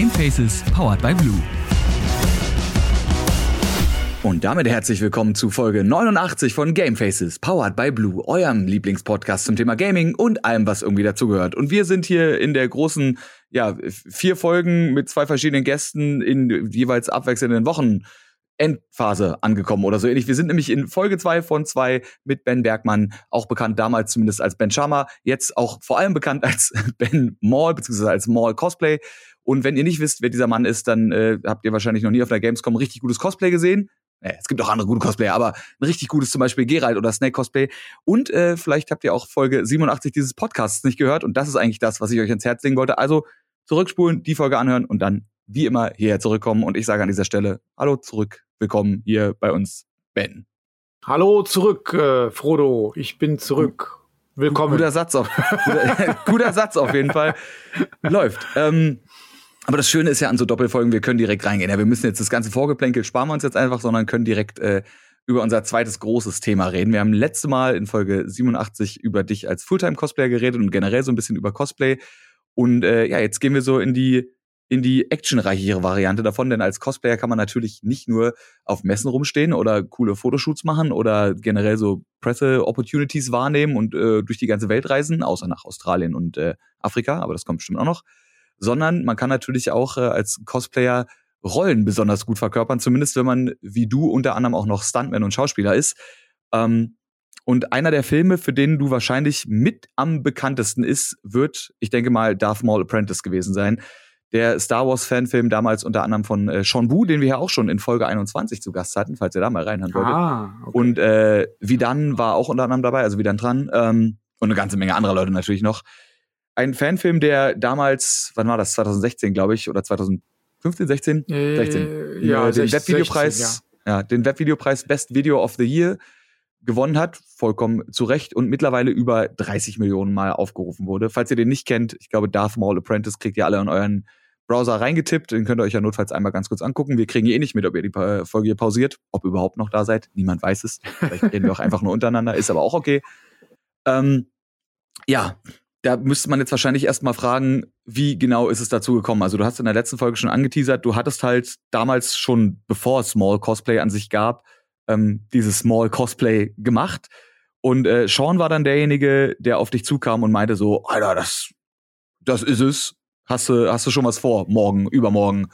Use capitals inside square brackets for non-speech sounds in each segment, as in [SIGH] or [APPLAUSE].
Gamefaces powered by Blue. Und damit herzlich willkommen zu Folge 89 von Gamefaces, powered by Blue, eurem Lieblingspodcast zum Thema Gaming und allem, was irgendwie dazugehört. Und wir sind hier in der großen, ja, vier Folgen mit zwei verschiedenen Gästen in jeweils abwechselnden Wochen Endphase angekommen oder so ähnlich. Wir sind nämlich in Folge zwei von zwei mit Ben Bergmann, auch bekannt damals zumindest als Ben Sharma, jetzt auch vor allem bekannt als [LAUGHS] Ben Mall, beziehungsweise als Mall Cosplay. Und wenn ihr nicht wisst, wer dieser Mann ist, dann äh, habt ihr wahrscheinlich noch nie auf der Gamescom richtig gutes Cosplay gesehen. Naja, es gibt auch andere gute Cosplayer, aber ein richtig gutes zum Beispiel Geralt oder Snake Cosplay. Und äh, vielleicht habt ihr auch Folge 87 dieses Podcasts nicht gehört. Und das ist eigentlich das, was ich euch ins Herz legen wollte. Also zurückspulen, die Folge anhören und dann wie immer hierher zurückkommen. Und ich sage an dieser Stelle Hallo zurück, willkommen hier bei uns, Ben. Hallo zurück, äh, Frodo. Ich bin zurück. Willkommen. Guter Satz auf, guter, [LAUGHS] guter Satz auf jeden Fall. Läuft. Ähm, aber das Schöne ist ja an so Doppelfolgen, wir können direkt reingehen. Ja, wir müssen jetzt das ganze Vorgeplänkel sparen wir uns jetzt einfach, sondern können direkt äh, über unser zweites großes Thema reden. Wir haben letzte Mal in Folge 87 über dich als Fulltime-Cosplayer geredet und generell so ein bisschen über Cosplay. Und äh, ja, jetzt gehen wir so in die in die actionreichere Variante davon, denn als Cosplayer kann man natürlich nicht nur auf Messen rumstehen oder coole Fotoshoots machen oder generell so Presse-Opportunities wahrnehmen und äh, durch die ganze Welt reisen, außer nach Australien und äh, Afrika, aber das kommt bestimmt auch noch, sondern man kann natürlich auch äh, als Cosplayer Rollen besonders gut verkörpern, zumindest wenn man wie du unter anderem auch noch Stuntman und Schauspieler ist. Ähm, und einer der Filme, für den du wahrscheinlich mit am bekanntesten ist, wird, ich denke mal, Darth Maul Apprentice gewesen sein der Star Wars Fanfilm damals unter anderem von äh, Sean Bu, den wir ja auch schon in Folge 21 zu Gast hatten, falls ihr da mal reinhören wolltet. Ah, okay. Und äh, Vidan war auch unter anderem dabei, also Vidan dran ähm, und eine ganze Menge anderer Leute natürlich noch. Ein Fanfilm, der damals, wann war das? 2016, glaube ich, oder 2015, 16? Äh, 16. Ja, äh, den 16, Webvideopreis, 16, ja. ja, den Webvideopreis Best Video of the Year gewonnen hat, vollkommen zu Recht und mittlerweile über 30 Millionen Mal aufgerufen wurde. Falls ihr den nicht kennt, ich glaube Darth Maul Apprentice kriegt ihr alle in euren Browser reingetippt. Den könnt ihr euch ja notfalls einmal ganz kurz angucken. Wir kriegen eh nicht mit, ob ihr die Folge hier pausiert, ob ihr überhaupt noch da seid. Niemand weiß es. Vielleicht reden wir auch [LAUGHS] einfach nur untereinander, ist aber auch okay. Ähm, ja, da müsste man jetzt wahrscheinlich erstmal fragen, wie genau ist es dazu gekommen? Also du hast in der letzten Folge schon angeteasert, du hattest halt damals schon, bevor es Small Cosplay an sich gab, ähm, dieses Small Cosplay gemacht. Und äh, Sean war dann derjenige, der auf dich zukam und meinte so, Alter, das, das ist es hast du, hast du schon was vor, morgen, übermorgen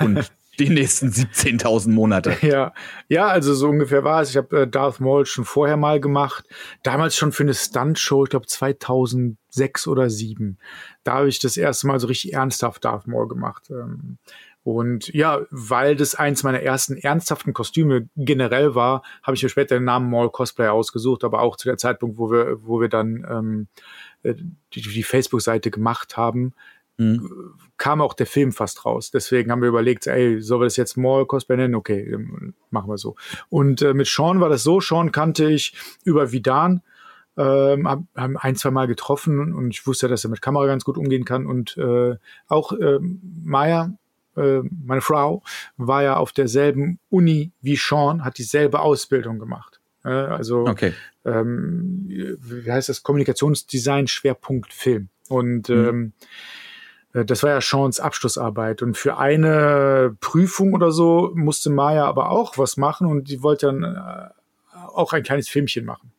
und [LAUGHS] die nächsten 17.000 Monate. [LAUGHS] Ja, ja, also so ungefähr war es. Ich habe äh, Darth Maul schon vorher mal gemacht. Damals schon für eine Stunt-Show, ich glaube 2006 oder 2007. Da habe ich das erste Mal so richtig ernsthaft Darth Maul gemacht. Ähm, und ja, weil das eins meiner ersten ernsthaften Kostüme generell war, habe ich mir später den Namen Maul Cosplay ausgesucht, aber auch zu der Zeitpunkt, wo wir, wo wir dann ähm, äh, die, die Facebook-Seite gemacht haben, mhm. kam auch der Film fast raus. Deswegen haben wir überlegt, ey, sollen wir das jetzt Mall Cosplay nennen? Okay, machen wir so. Und äh, mit Sean war das so, Sean kannte ich über Vidan, ähm, haben ein, zwei Mal getroffen und ich wusste, dass er mit Kamera ganz gut umgehen kann. Und äh, auch äh, Maya, äh, meine Frau, war ja auf derselben Uni wie Sean, hat dieselbe Ausbildung gemacht. Äh, also, okay. ähm, wie heißt das? Kommunikationsdesign, Schwerpunkt Film. Und mhm. ähm, äh, das war ja Seans Abschlussarbeit. Und für eine Prüfung oder so musste Maya aber auch was machen und die wollte dann äh, auch ein kleines Filmchen machen.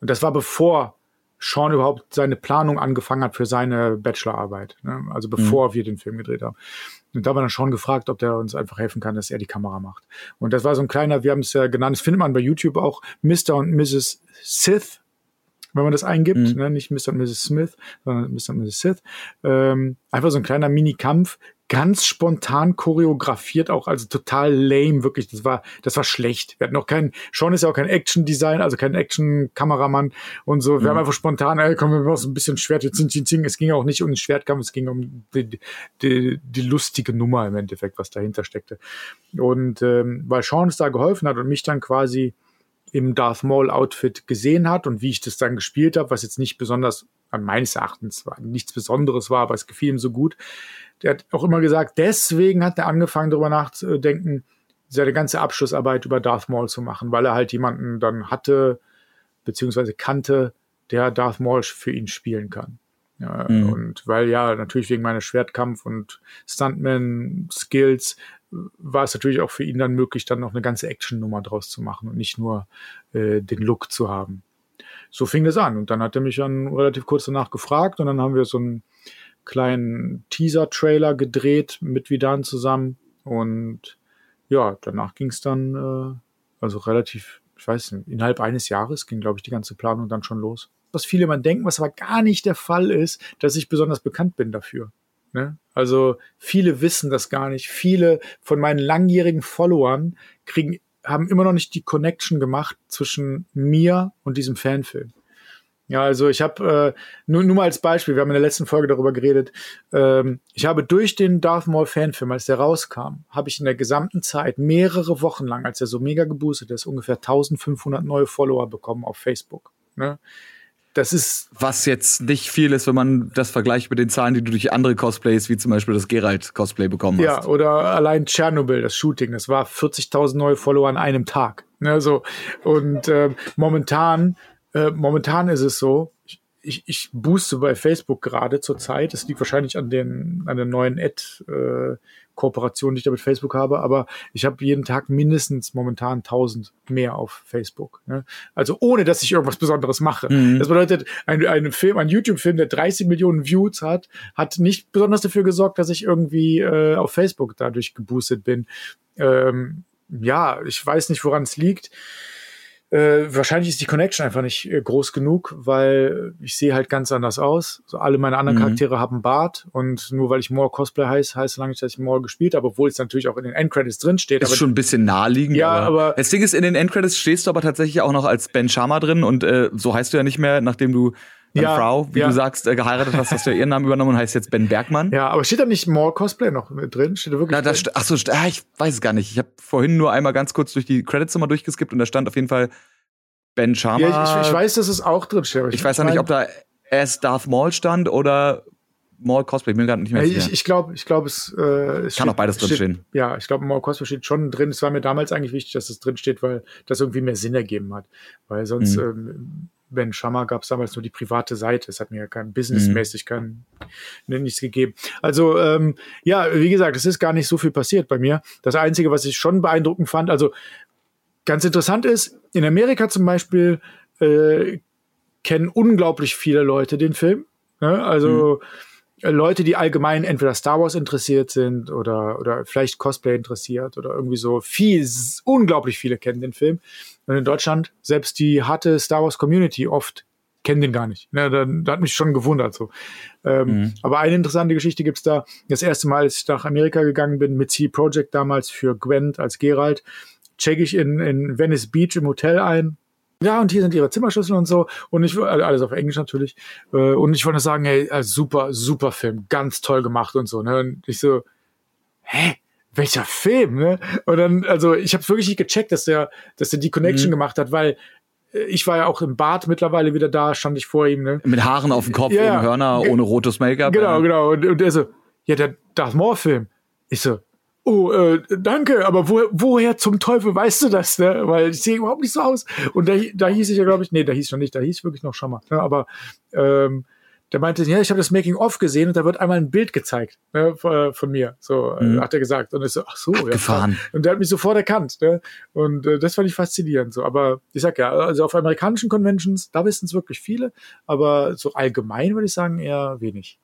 Und das war bevor Sean überhaupt seine Planung angefangen hat für seine Bachelorarbeit. Ne? Also bevor mhm. wir den Film gedreht haben. Und da war dann schon gefragt, ob der uns einfach helfen kann, dass er die Kamera macht. Und das war so ein kleiner, wir haben es ja genannt, das findet man bei YouTube auch, Mr. und Mrs. Sith wenn man das eingibt, mhm. ne? nicht Mr. und Mrs. Smith, sondern Mr. und Mrs. Sith. Ähm, einfach so ein kleiner Mini-Kampf, ganz spontan choreografiert auch, also total lame, wirklich. Das war, das war schlecht. Wir hatten auch keinen, Sean ist ja auch kein Action-Design, also kein Action-Kameramann und so. Wir mhm. haben einfach spontan, ey, komm, wir machen so ein bisschen Schwert, jetzt zing, zing, zing. Es ging auch nicht um den Schwertkampf, es ging um die, die, die lustige Nummer im Endeffekt, was dahinter steckte. Und ähm, weil Sean uns da geholfen hat und mich dann quasi im Darth Maul Outfit gesehen hat und wie ich das dann gespielt habe, was jetzt nicht besonders, äh, meines Erachtens war, nichts Besonderes war, aber es gefiel ihm so gut. Der hat auch immer gesagt, deswegen hat er angefangen, darüber nachzudenken, seine ganze Abschlussarbeit über Darth Maul zu machen, weil er halt jemanden dann hatte, beziehungsweise kannte, der Darth Maul für ihn spielen kann. Ja, mhm. Und weil ja, natürlich wegen meiner Schwertkampf- und Stuntman-Skills war es natürlich auch für ihn dann möglich, dann noch eine ganze Action-Nummer draus zu machen und nicht nur äh, den Look zu haben. So fing das an. Und dann hat er mich dann relativ kurz danach gefragt und dann haben wir so einen kleinen Teaser-Trailer gedreht mit Vidan zusammen. Und ja, danach ging es dann, äh, also relativ, ich weiß nicht, innerhalb eines Jahres ging, glaube ich, die ganze Planung dann schon los. Was viele mal denken, was aber gar nicht der Fall ist, dass ich besonders bekannt bin dafür. Ne? Also viele wissen das gar nicht. Viele von meinen langjährigen Followern kriegen, haben immer noch nicht die Connection gemacht zwischen mir und diesem Fanfilm. Ja, also ich habe äh, nur, nur mal als Beispiel, wir haben in der letzten Folge darüber geredet, ähm, ich habe durch den Darth Maul Fanfilm, als der rauskam, habe ich in der gesamten Zeit mehrere Wochen lang, als er so mega geboostet ist, ungefähr 1500 neue Follower bekommen auf Facebook. Ne? Das ist. Was jetzt nicht viel ist, wenn man das vergleicht mit den Zahlen, die du durch andere Cosplays, wie zum Beispiel das Geralt-Cosplay bekommen hast. Ja, oder allein Tschernobyl, das Shooting, das war 40.000 neue Follower an einem Tag. Ne, so. Und äh, momentan, äh, momentan ist es so, ich, ich, ich booste bei Facebook gerade zur Zeit. Das liegt wahrscheinlich an den an der neuen Ad äh, Kooperation, die ich da mit Facebook habe, aber ich habe jeden Tag mindestens momentan 1000 mehr auf Facebook. Ne? Also ohne, dass ich irgendwas Besonderes mache. Mhm. Das bedeutet, ein, ein Film, ein YouTube-Film, der 30 Millionen Views hat, hat nicht besonders dafür gesorgt, dass ich irgendwie äh, auf Facebook dadurch geboostet bin. Ähm, ja, ich weiß nicht, woran es liegt. Äh, wahrscheinlich ist die Connection einfach nicht äh, groß genug, weil ich sehe halt ganz anders aus. So alle meine anderen mhm. Charaktere haben Bart und nur weil ich More Cosplay heißt, heißt lange nicht, dass ich More gespielt habe, obwohl es natürlich auch in den Endcredits drin steht. Ist aber schon ein bisschen naheliegend. Ja, aber, aber das Ding ist, in den Endcredits stehst du aber tatsächlich auch noch als Ben Sharma drin und äh, so heißt du ja nicht mehr, nachdem du ja, Frau, wie ja. du sagst, äh, geheiratet hast, hast du ja ihren Namen übernommen und heißt jetzt Ben Bergmann. Ja, aber steht da nicht More Cosplay noch mit drin? Steht da wirklich Na, da drin? Ach so, ah, ich weiß es gar nicht. Ich habe vorhin nur einmal ganz kurz durch die Credits nochmal durchgeskippt und da stand auf jeden Fall Ben Sharma. Ja, ich, ich, weiß, dass es auch drin steht. Ich, ich weiß ja nicht, ob da erst Darth Maul stand oder Maul Cosplay. Ich bin gerade nicht mehr sicher. Ich, ich glaube, ich glaube, es, äh, es kann auch beides drin stehen. Ja, ich glaube, Maul Cosplay steht schon drin. Es war mir damals eigentlich wichtig, dass es drin steht, weil das irgendwie mehr Sinn ergeben hat. Weil sonst mhm. ähm, Ben Shammer gab es damals nur die private Seite. Es hat mir ja kein businessmäßig mhm. kein ne, nichts gegeben. Also ähm, ja, wie gesagt, es ist gar nicht so viel passiert bei mir. Das Einzige, was ich schon beeindruckend fand, also Ganz interessant ist, in Amerika zum Beispiel äh, kennen unglaublich viele Leute den Film. Ne? Also mhm. Leute, die allgemein entweder Star Wars interessiert sind oder, oder vielleicht Cosplay interessiert oder irgendwie so. Viel, unglaublich viele kennen den Film. Und in Deutschland, selbst die harte Star Wars Community oft kennen den gar nicht. Ne, da, da hat mich schon gewundert. So. Ähm, mhm. Aber eine interessante Geschichte gibt's da. Das erste Mal, als ich nach Amerika gegangen bin, mit C Project damals für Gwent als Geralt, checke ich in, in Venice Beach im Hotel ein. Ja, und hier sind ihre Zimmerschlüssel und so. Und ich, alles auf Englisch natürlich. Äh, und ich wollte sagen, hey, also super, super Film, ganz toll gemacht und so. Ne? Und ich so, hä? Welcher Film, ne? Und dann, also ich habe wirklich nicht gecheckt, dass der, dass der die Connection mhm. gemacht hat, weil äh, ich war ja auch im Bad mittlerweile wieder da, stand ich vor ihm, ne? Mit Haaren auf dem Kopf, ja, ohne Hörner, ohne rotes Make-up. Genau, genau. Und, und er so, ja, der Darth Maul-Film. Ich so, oh, äh, danke, aber wo, woher zum Teufel weißt du das, ne? Weil ich sehe überhaupt nicht so aus. Und da, da hieß ich ja, glaube ich, nee, da hieß schon nicht, da hieß wirklich noch Schammer. Ne? Aber ähm, der meinte, ja, ich habe das Making-of gesehen und da wird einmal ein Bild gezeigt ne, von mir. So äh, mhm. hat er gesagt. Und ich so, ach so, ja. Gefahren. Und der hat mich sofort erkannt. Ne? Und äh, das fand ich faszinierend. So, aber ich sag ja, also auf amerikanischen Conventions, da wissen es wirklich viele, aber so allgemein würde ich sagen eher wenig.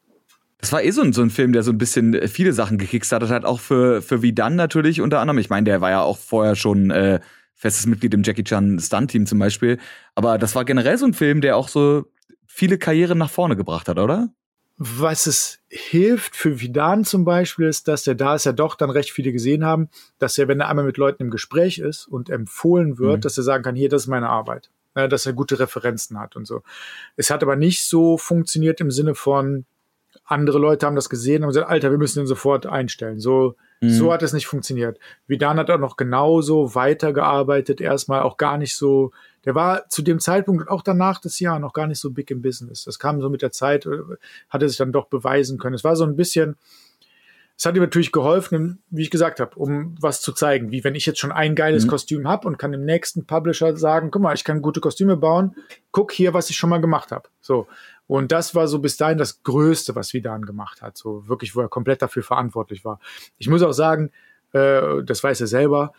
Das war eh so ein, so ein Film, der so ein bisschen äh, viele Sachen gekickstartet hat, auch für, für Vidan natürlich unter anderem. Ich meine, der war ja auch vorher schon äh, festes Mitglied im Jackie Chan Stunt-Team zum Beispiel. Aber das war generell so ein Film, der auch so viele Karrieren nach vorne gebracht hat, oder? Was es hilft für Vidan zum Beispiel ist, dass er da ist ja doch dann recht viele gesehen haben, dass er, wenn er einmal mit Leuten im Gespräch ist und empfohlen wird, mhm. dass er sagen kann, hier, das ist meine Arbeit. Ja, dass er gute Referenzen hat und so. Es hat aber nicht so funktioniert im Sinne von, andere Leute haben das gesehen und gesagt, Alter, wir müssen ihn sofort einstellen. So, mhm. so hat es nicht funktioniert. Vidan hat auch noch genauso weitergearbeitet, erstmal auch gar nicht so, der war zu dem Zeitpunkt, auch danach des Jahr, noch gar nicht so big im Business. Das kam so mit der Zeit, äh, hat er sich dann doch beweisen können. Es war so ein bisschen, es hat ihm natürlich geholfen, wie ich gesagt habe, um was zu zeigen. Wie wenn ich jetzt schon ein geiles mhm. Kostüm habe und kann dem nächsten Publisher sagen, guck mal, ich kann gute Kostüme bauen, guck hier, was ich schon mal gemacht habe. So. Und das war so bis dahin das Größte, was Vidan gemacht hat. So wirklich, wo er komplett dafür verantwortlich war. Ich muss auch sagen, äh, das weiß er selber,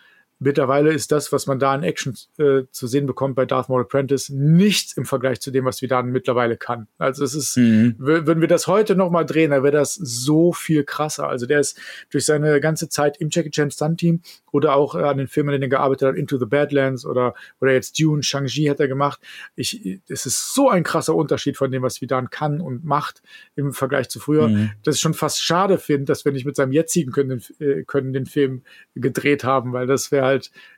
Mittlerweile ist das, was man da in Action äh, zu sehen bekommt bei Darth Maul Apprentice, nichts im Vergleich zu dem, was Vidan mittlerweile kann. Also es ist, mhm. würden wir das heute nochmal drehen, dann wäre das so viel krasser. Also der ist durch seine ganze Zeit im Jackie Chan Stunt Team oder auch an den Filmen, in denen er gearbeitet hat, Into the Badlands oder, oder jetzt Dune, Shang-Chi hat er gemacht. Ich, es ist so ein krasser Unterschied von dem, was Vidan kann und macht im Vergleich zu früher, mhm. dass ich schon fast schade finde, dass wir nicht mit seinem jetzigen können, äh, können den Film gedreht haben, weil das wäre halt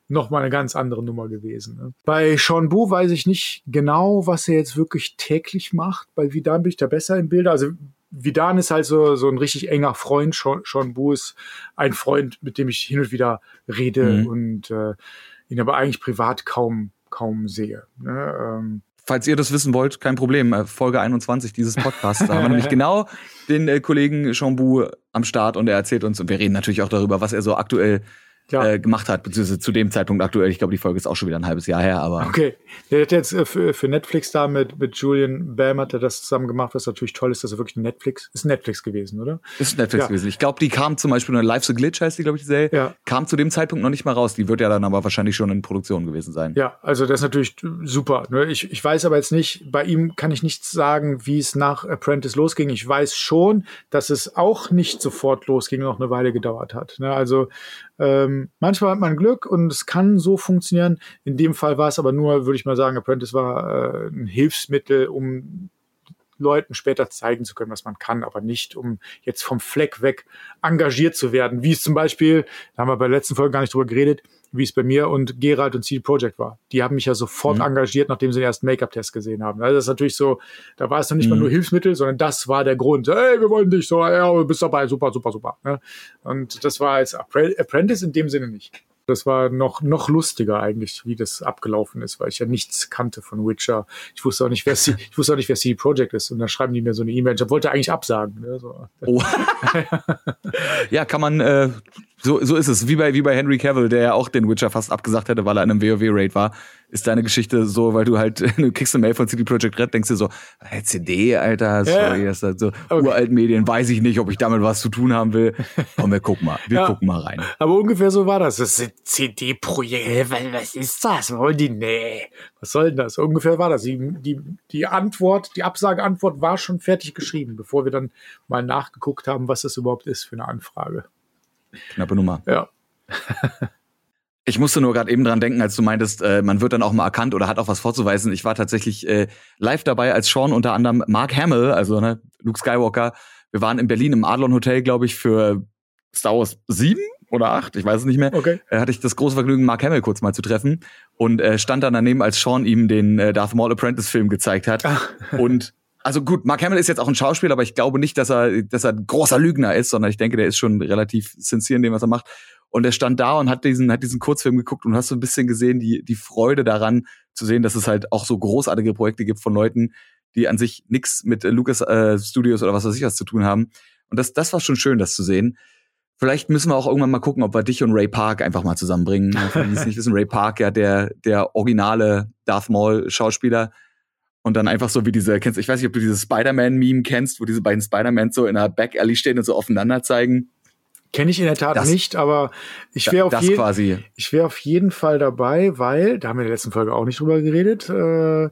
nochmal eine ganz andere Nummer gewesen. Ne? Bei Sean Bu weiß ich nicht genau, was er jetzt wirklich täglich macht. Bei Vidan bin ich da besser im Bilde. Also Vidan ist halt so, so ein richtig enger Freund. Sean, Sean Bu ist ein Freund, mit dem ich hin und wieder rede mhm. und äh, ihn aber eigentlich privat kaum, kaum sehe. Ne? Ähm, falls ihr das wissen wollt, kein Problem. Äh, Folge 21 dieses Podcasts. Da haben wir nämlich [LAUGHS] genau den äh, Kollegen Bu am Start und er erzählt uns, und wir reden natürlich auch darüber, was er so aktuell ja. äh, gemacht hat, beziehungsweise zu dem Zeitpunkt aktuell. Ich glaube, die Folge ist auch schon wieder ein halbes Jahr her, aber. Okay. Der hat jetzt äh, für, für Netflix da mit, mit Julian Bam hat er das zusammen gemacht, was natürlich toll ist, dass er wirklich Netflix, ist Netflix gewesen, oder? Ist Netflix ja. gewesen. Ich glaube, die kam zum Beispiel, Live the Glitch heißt die, glaube ich, die Serie, ja. kam zu dem Zeitpunkt noch nicht mal raus. Die wird ja dann aber wahrscheinlich schon in Produktion gewesen sein. Ja, also das ist natürlich super. Ne? Ich, ich weiß aber jetzt nicht, bei ihm kann ich nichts sagen, wie es nach Apprentice losging. Ich weiß schon, dass es auch nicht sofort losging, noch eine Weile gedauert hat. Ne? Also ähm, manchmal hat man Glück und es kann so funktionieren. In dem Fall war es aber nur, würde ich mal sagen, Apprentice war äh, ein Hilfsmittel, um Leuten später zeigen zu können, was man kann, aber nicht, um jetzt vom Fleck weg engagiert zu werden. Wie es zum Beispiel, da haben wir bei der letzten Folge gar nicht drüber geredet, wie es bei mir und Gerald und CD Projekt war. Die haben mich ja sofort mhm. engagiert, nachdem sie den ersten Make-up-Test gesehen haben. Also das ist natürlich so, da war es dann nicht mhm. mal nur Hilfsmittel, sondern das war der Grund. Hey, wir wollen dich so, ja, du bist dabei, super, super, super. Und das war als Apprentice in dem Sinne nicht. Das war noch, noch lustiger eigentlich, wie das abgelaufen ist, weil ich ja nichts kannte von Witcher. Ich wusste auch nicht, wer C, [LAUGHS] ich wusste auch nicht, wer CD Projekt ist. Und dann schreiben die mir so eine E-Mail. Ich wollte eigentlich absagen. Ne? So. Oh. [LAUGHS] ja, kann man, äh, so, so ist es. Wie bei, wie bei Henry Cavill, der ja auch den Witcher fast abgesagt hätte, weil er in einem WoW-Raid war. Ist deine Geschichte so, weil du halt, [LAUGHS] du kriegst eine Mail von CD Projekt Red, denkst dir so, hey, CD, Alter, sorry, ja. ist halt so okay. uralt Medien, weiß ich nicht, ob ich damit was zu tun haben will. Komm, wir gucken mal, wir ja. gucken mal rein. Aber ungefähr so war das. Das CD-Projekt, was ist das? Wollen die? Nee. Was soll denn das? Ungefähr war das. Die, die, die Antwort, die Absageantwort war schon fertig geschrieben, bevor wir dann mal nachgeguckt haben, was das überhaupt ist für eine Anfrage. Knappe Nummer. Ja. [LAUGHS] Ich musste nur gerade eben dran denken, als du meintest, äh, man wird dann auch mal erkannt oder hat auch was vorzuweisen. Ich war tatsächlich äh, live dabei, als Sean unter anderem Mark Hamill, also ne, Luke Skywalker, wir waren in Berlin im Adlon Hotel, glaube ich, für Star Wars 7 oder 8, ich weiß es nicht mehr. Okay. Äh, hatte ich das große Vergnügen, Mark Hamill kurz mal zu treffen und äh, stand dann daneben, als Sean ihm den äh, Darth Maul Apprentice Film gezeigt hat. Ach. Und also gut, Mark Hamill ist jetzt auch ein Schauspieler, aber ich glaube nicht, dass er, dass er ein großer Lügner ist, sondern ich denke, der ist schon relativ sincere in dem, was er macht. Und er stand da und hat diesen, hat diesen Kurzfilm geguckt und hast so ein bisschen gesehen, die, die Freude daran zu sehen, dass es halt auch so großartige Projekte gibt von Leuten, die an sich nichts mit Lucas äh, Studios oder was weiß ich was zu tun haben. Und das, das war schon schön, das zu sehen. Vielleicht müssen wir auch irgendwann mal gucken, ob wir dich und Ray Park einfach mal zusammenbringen. Für die es nicht wissen, Ray Park, ja, der, der originale Darth Maul Schauspieler, und dann einfach so wie diese, kennst ich weiß nicht, ob du dieses Spider-Man-Meme kennst, wo diese beiden Spider-Mans so in einer Back-Alley stehen und so aufeinander zeigen. Kenne ich in der Tat das, nicht, aber ich wäre auf, jeden, ich wär auf jeden Fall dabei, weil, da haben wir in der letzten Folge auch nicht drüber geredet, äh,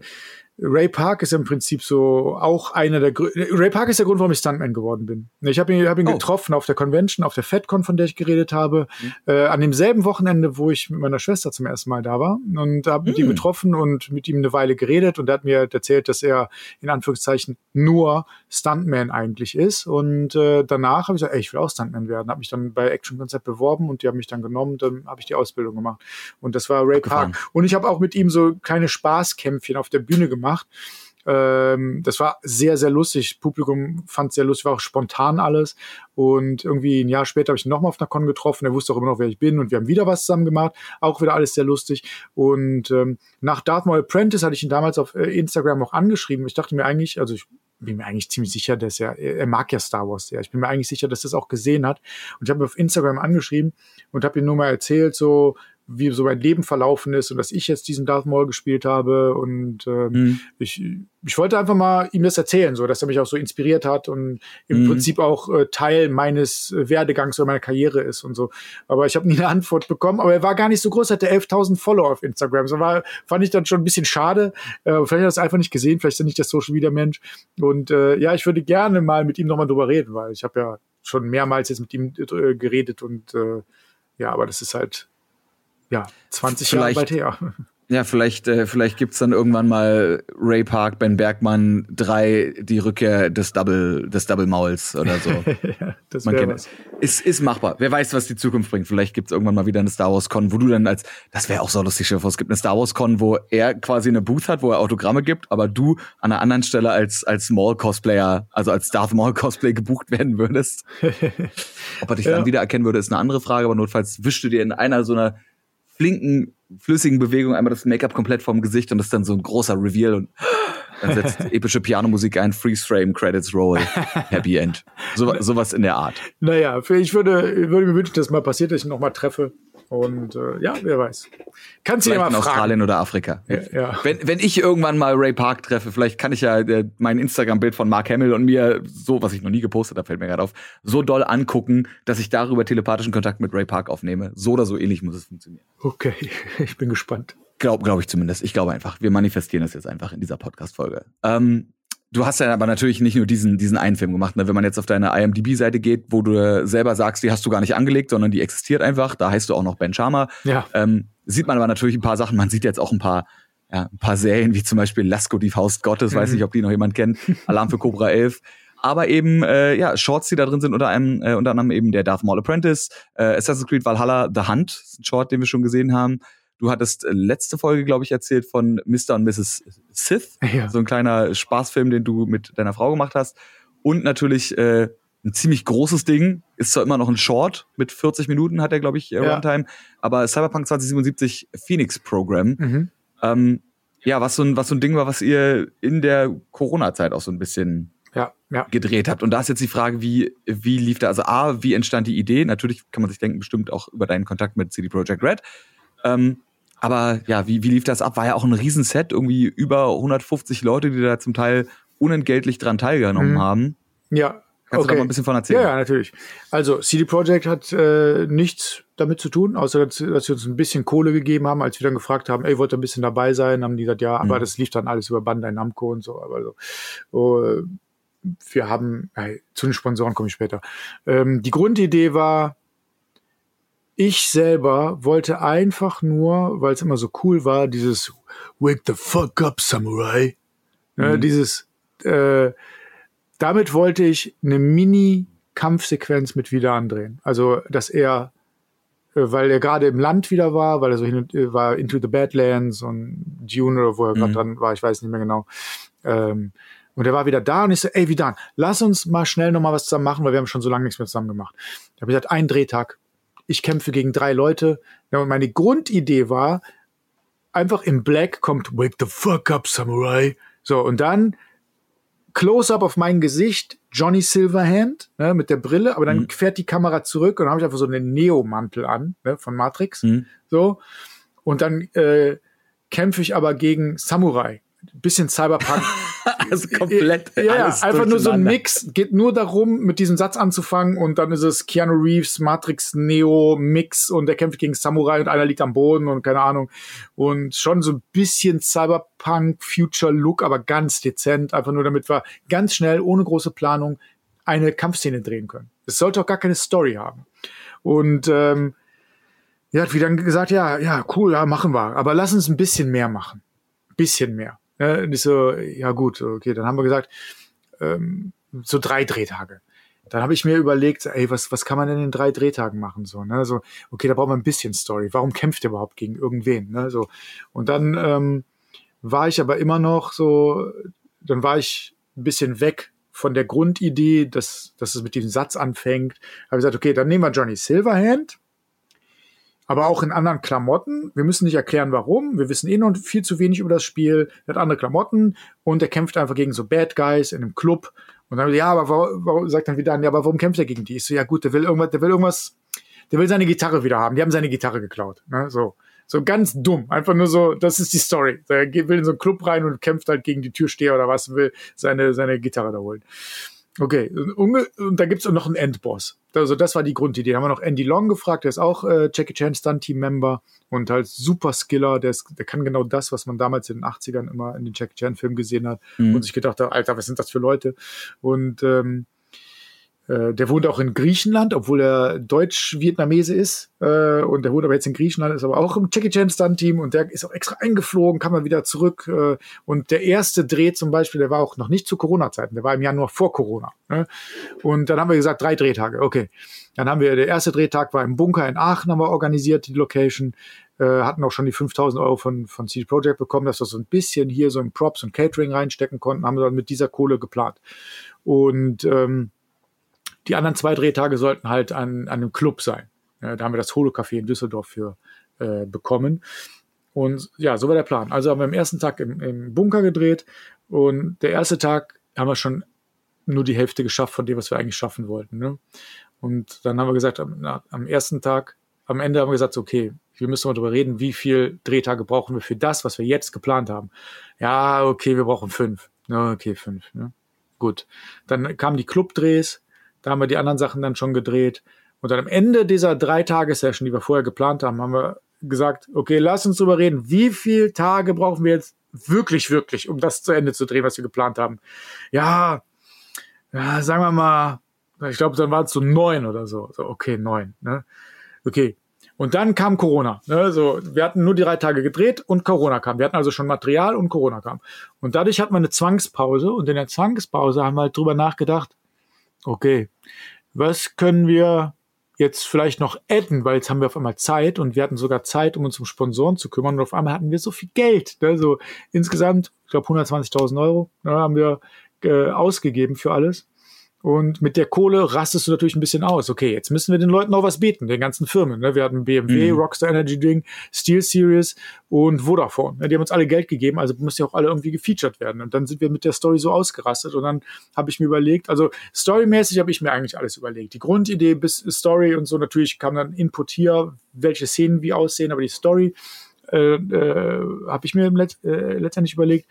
Ray Park ist im Prinzip so auch einer der Gründe. Ray Park ist der Grund, warum ich Stuntman geworden bin. Ich habe ihn, hab ihn oh. getroffen auf der Convention, auf der FedCon, von der ich geredet habe, mhm. äh, an demselben Wochenende, wo ich mit meiner Schwester zum ersten Mal da war und habe mit mhm. ihm getroffen und mit ihm eine Weile geredet und er hat mir erzählt, dass er in Anführungszeichen nur Stuntman eigentlich ist und äh, danach habe ich gesagt, ey, ich will auch Stuntman werden, habe mich dann bei Action Concept beworben und die haben mich dann genommen, dann habe ich die Ausbildung gemacht und das war Ray Abgefahren. Park und ich habe auch mit ihm so kleine Spaßkämpfchen auf der Bühne gemacht gemacht. Ähm, das war sehr, sehr lustig. Publikum fand es sehr lustig, war auch spontan alles. Und irgendwie ein Jahr später habe ich ihn nochmal auf einer Con getroffen. Er wusste auch immer noch, wer ich bin. Und wir haben wieder was zusammen gemacht. Auch wieder alles sehr lustig. Und ähm, nach Darth Maul Apprentice hatte ich ihn damals auf äh, Instagram auch angeschrieben. Ich dachte mir eigentlich, also ich bin mir eigentlich ziemlich sicher, dass er, er mag ja Star Wars sehr. Ich bin mir eigentlich sicher, dass er es auch gesehen hat. Und ich habe ihn auf Instagram angeschrieben und habe ihm nur mal erzählt, so, wie so mein Leben verlaufen ist und dass ich jetzt diesen Darth Maul gespielt habe. Und ähm, mhm. ich, ich wollte einfach mal ihm das erzählen, so dass er mich auch so inspiriert hat und im mhm. Prinzip auch äh, Teil meines äh, Werdegangs oder meiner Karriere ist und so. Aber ich habe nie eine Antwort bekommen. Aber er war gar nicht so groß, hatte 11.000 Follower auf Instagram. So war, fand ich dann schon ein bisschen schade. Äh, vielleicht hat er es einfach nicht gesehen, vielleicht ist er nicht der Social Media Mensch. Und äh, ja, ich würde gerne mal mit ihm nochmal drüber reden, weil ich habe ja schon mehrmals jetzt mit ihm äh, geredet und äh, ja, aber das ist halt ja, 20 Vielleicht, Jahre bald her. Ja, vielleicht, äh, vielleicht gibt's dann irgendwann mal Ray Park, Ben Bergmann 3, die Rückkehr des Double, des Double Mauls oder so. [LAUGHS] ja, das Man kennt es. Ist, ist machbar. Wer weiß, was die Zukunft bringt. Vielleicht gibt's irgendwann mal wieder eine Star Wars Con, wo du dann als, das wäre auch so lustig, es gibt eine Star Wars Con, wo er quasi eine Booth hat, wo er Autogramme gibt, aber du an einer anderen Stelle als, als Maul Cosplayer, also als Darth Maul Cosplay gebucht werden würdest. [LAUGHS] Ob er dich ja. dann wieder erkennen würde, ist eine andere Frage, aber notfalls wischst du dir in einer so einer flinken, flüssigen Bewegung einmal das Make-up komplett vom Gesicht und das ist dann so ein großer Reveal und dann setzt [LAUGHS] epische Pianomusik ein, Freeze Frame, Credits Roll, Happy End. So, [LAUGHS] sowas in der Art. Naja, ich würde, würde mir wünschen, dass mal passiert, dass ich ihn noch mal treffe. Und äh, ja, wer weiß. Kannst du ja mal in fragen. Australien oder Afrika. Ja, ja. Wenn, wenn ich irgendwann mal Ray Park treffe, vielleicht kann ich ja äh, mein Instagram-Bild von Mark Hamill und mir so, was ich noch nie gepostet habe, fällt mir gerade auf, so doll angucken, dass ich darüber telepathischen Kontakt mit Ray Park aufnehme. So oder so ähnlich muss es funktionieren. Okay, [LAUGHS] ich bin gespannt. Glaube glaub ich zumindest. Ich glaube einfach. Wir manifestieren das jetzt einfach in dieser Podcast-Folge. Ähm, Du hast ja aber natürlich nicht nur diesen, diesen einen Film gemacht. Ne? Wenn man jetzt auf deine IMDb-Seite geht, wo du selber sagst, die hast du gar nicht angelegt, sondern die existiert einfach, da heißt du auch noch Ben Sharma. Ja. Ähm, sieht man aber natürlich ein paar Sachen. Man sieht jetzt auch ein paar, ja, ein paar Serien, wie zum Beispiel Lasko, die Faust Gottes, mhm. weiß nicht, ob die noch jemand kennt. [LAUGHS] Alarm für Cobra 11. Aber eben, äh, ja, Shorts, die da drin sind, unter einem, äh, unter anderem eben der Darth Maul Apprentice, äh, Assassin's Creed Valhalla, The Hunt, ein Short, den wir schon gesehen haben. Du hattest äh, letzte Folge, glaube ich, erzählt von Mr. und Mrs. Sith. Ja. So ein kleiner Spaßfilm, den du mit deiner Frau gemacht hast. Und natürlich äh, ein ziemlich großes Ding. Ist zwar immer noch ein Short mit 40 Minuten, hat er, glaube ich, äh, ja. Runtime. Aber Cyberpunk 2077 Phoenix Program. Mhm. Ähm, ja, was so, ein, was so ein Ding war, was ihr in der Corona-Zeit auch so ein bisschen ja, ja. gedreht habt. Und da ist jetzt die Frage, wie, wie lief da, also A, wie entstand die Idee? Natürlich kann man sich denken, bestimmt auch über deinen Kontakt mit CD Projekt Red. Ähm, aber ja, wie, wie lief das ab? War ja auch ein Riesenset, irgendwie über 150 Leute, die da zum Teil unentgeltlich dran teilgenommen mhm. haben. Ja. Kannst okay. du da mal ein bisschen von erzählen? Ja, ja, natürlich. Also CD Projekt hat äh, nichts damit zu tun, außer dass, dass sie uns ein bisschen Kohle gegeben haben, als wir dann gefragt haben, ey, wollt ihr ein bisschen dabei sein? Haben die gesagt, ja, aber mhm. das lief dann alles über Bandai Namco und so. Aber so, oh, wir haben, äh, zu den Sponsoren komme ich später. Ähm, die Grundidee war, ich selber wollte einfach nur, weil es immer so cool war, dieses Wake the fuck up, Samurai. Mhm. Ja, dieses, äh, damit wollte ich eine Mini-Kampfsequenz mit wieder andrehen. Also, dass er, äh, weil er gerade im Land wieder war, weil er so hin äh, war Into the Badlands und Dune oder wo er mhm. gerade dran war, ich weiß nicht mehr genau. Ähm, und er war wieder da und ich so, ey, wie dann? Lass uns mal schnell nochmal was zusammen machen, weil wir haben schon so lange nichts mehr zusammen gemacht. Da habe ich gesagt, ein Drehtag ich kämpfe gegen drei Leute. Ja, und meine Grundidee war, einfach im Black kommt Wake the fuck up, Samurai. So, und dann Close-up auf mein Gesicht, Johnny Silverhand ne, mit der Brille, aber dann mhm. fährt die Kamera zurück und dann habe ich einfach so einen Neo-Mantel an ne, von Matrix. Mhm. So. Und dann äh, kämpfe ich aber gegen Samurai bisschen Cyberpunk. [LAUGHS] also komplett. Ja, einfach nur so ein Mix. Geht nur darum, mit diesem Satz anzufangen und dann ist es Keanu Reeves, Matrix, Neo, Mix und der kämpft gegen Samurai und einer liegt am Boden und keine Ahnung. Und schon so ein bisschen Cyberpunk, Future Look, aber ganz dezent. Einfach nur damit wir ganz schnell, ohne große Planung, eine Kampfszene drehen können. Es sollte auch gar keine Story haben. Und ähm, er hat wieder gesagt, ja, ja, cool, ja, machen wir. Aber lass uns ein bisschen mehr machen. Bisschen mehr. Ja, und ich so, ja gut, okay, dann haben wir gesagt, ähm, so drei Drehtage. Dann habe ich mir überlegt, ey, was, was kann man denn in drei Drehtagen machen? So, ne? so, okay, da braucht man ein bisschen Story. Warum kämpft er überhaupt gegen irgendwen? Ne? So, und dann ähm, war ich aber immer noch so, dann war ich ein bisschen weg von der Grundidee, dass, dass es mit diesem Satz anfängt. Habe gesagt, okay, dann nehmen wir Johnny Silverhand, aber auch in anderen Klamotten. Wir müssen nicht erklären, warum. Wir wissen eh noch viel zu wenig über das Spiel. Er hat andere Klamotten und er kämpft einfach gegen so Bad Guys in einem Club. Und dann, ja, aber warum, sagt dann wieder an, ja, aber warum kämpft er gegen die? Ich so, ja gut, der will irgendwas, der will irgendwas, der will seine Gitarre wieder haben. Die haben seine Gitarre geklaut. Ne? So. So ganz dumm. Einfach nur so, das ist die Story. Er will in so einen Club rein und kämpft halt gegen die Türsteher oder was, will seine, seine Gitarre da holen. Okay, und, da gibt's auch noch einen Endboss. Also das war die Grundidee. Da haben wir noch Andy Long gefragt, der ist auch äh, Jackie Chan Stunt-Team-Member und halt super Skiller, der, ist, der kann genau das, was man damals in den 80ern immer in den Jackie Chan-Filmen gesehen hat mhm. und sich gedacht hat, Alter, was sind das für Leute? Und ähm, äh, der wohnt auch in Griechenland, obwohl er Deutsch-Vietnamese ist. Äh, und der wohnt aber jetzt in Griechenland, ist aber auch im Jackie Chan Stunt-Team und der ist auch extra eingeflogen, kam mal wieder zurück. Äh, und der erste Dreh zum Beispiel, der war auch noch nicht zu Corona-Zeiten, der war im Januar vor Corona. Ne? Und dann haben wir gesagt, drei Drehtage, okay. Dann haben wir, der erste Drehtag war im Bunker in Aachen, haben wir organisiert, die Location. Äh, hatten auch schon die 5000 Euro von, von CD Projekt bekommen, dass wir so ein bisschen hier so in Props und Catering reinstecken konnten, haben wir dann mit dieser Kohle geplant. Und ähm, die anderen zwei Drehtage sollten halt an, an einem Club sein. Ja, da haben wir das Holo-Café in Düsseldorf für äh, bekommen. Und ja, so war der Plan. Also haben wir am ersten Tag im, im Bunker gedreht und der erste Tag haben wir schon nur die Hälfte geschafft von dem, was wir eigentlich schaffen wollten. Ne? Und dann haben wir gesagt, am, na, am ersten Tag, am Ende haben wir gesagt, okay, wir müssen mal darüber reden, wie viel Drehtage brauchen wir für das, was wir jetzt geplant haben. Ja, okay, wir brauchen fünf. Okay, fünf. Ne? Gut. Dann kamen die Clubdrehs, da haben wir die anderen Sachen dann schon gedreht. Und dann am Ende dieser drei Tage-Session, die wir vorher geplant haben, haben wir gesagt, okay, lass uns darüber reden. Wie viele Tage brauchen wir jetzt wirklich, wirklich, um das zu Ende zu drehen, was wir geplant haben? Ja, ja sagen wir mal, ich glaube, dann waren es so neun oder so. so okay, neun. Ne? Okay. Und dann kam Corona. Ne? So, wir hatten nur die drei Tage gedreht und Corona kam. Wir hatten also schon Material und Corona kam. Und dadurch hatten wir eine Zwangspause. Und in der Zwangspause haben wir halt drüber nachgedacht, Okay. Was können wir jetzt vielleicht noch adden, weil jetzt haben wir auf einmal Zeit und wir hatten sogar Zeit, um uns um Sponsoren zu kümmern und auf einmal hatten wir so viel Geld. Ne? So insgesamt, ich glaube 120.000 Euro ne, haben wir äh, ausgegeben für alles. Und mit der Kohle rastest du natürlich ein bisschen aus. Okay, jetzt müssen wir den Leuten noch was bieten, den ganzen Firmen. Ne? Wir hatten BMW, mhm. Rockstar Energy Drink, Steel Series und Vodafone. Ne? Die haben uns alle Geld gegeben, also müssen ja auch alle irgendwie gefeatured werden. Und dann sind wir mit der Story so ausgerastet. Und dann habe ich mir überlegt, also storymäßig habe ich mir eigentlich alles überlegt. Die Grundidee bis Story und so, natürlich kam dann Input hier, welche Szenen wie aussehen, aber die Story äh, äh, habe ich mir let äh, letztendlich überlegt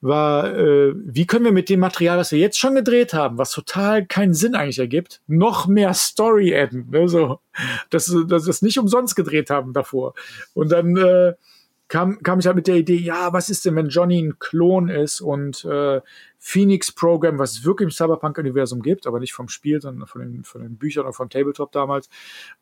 war, äh, wie können wir mit dem Material, was wir jetzt schon gedreht haben, was total keinen Sinn eigentlich ergibt, noch mehr Story adden. Ne? So, dass, dass wir es nicht umsonst gedreht haben davor. Und dann äh, kam, kam ich halt mit der Idee, ja, was ist denn, wenn Johnny ein Klon ist und äh, Phoenix Program, was es wirklich im Cyberpunk-Universum gibt, aber nicht vom Spiel, sondern von den, von den Büchern oder vom Tabletop damals.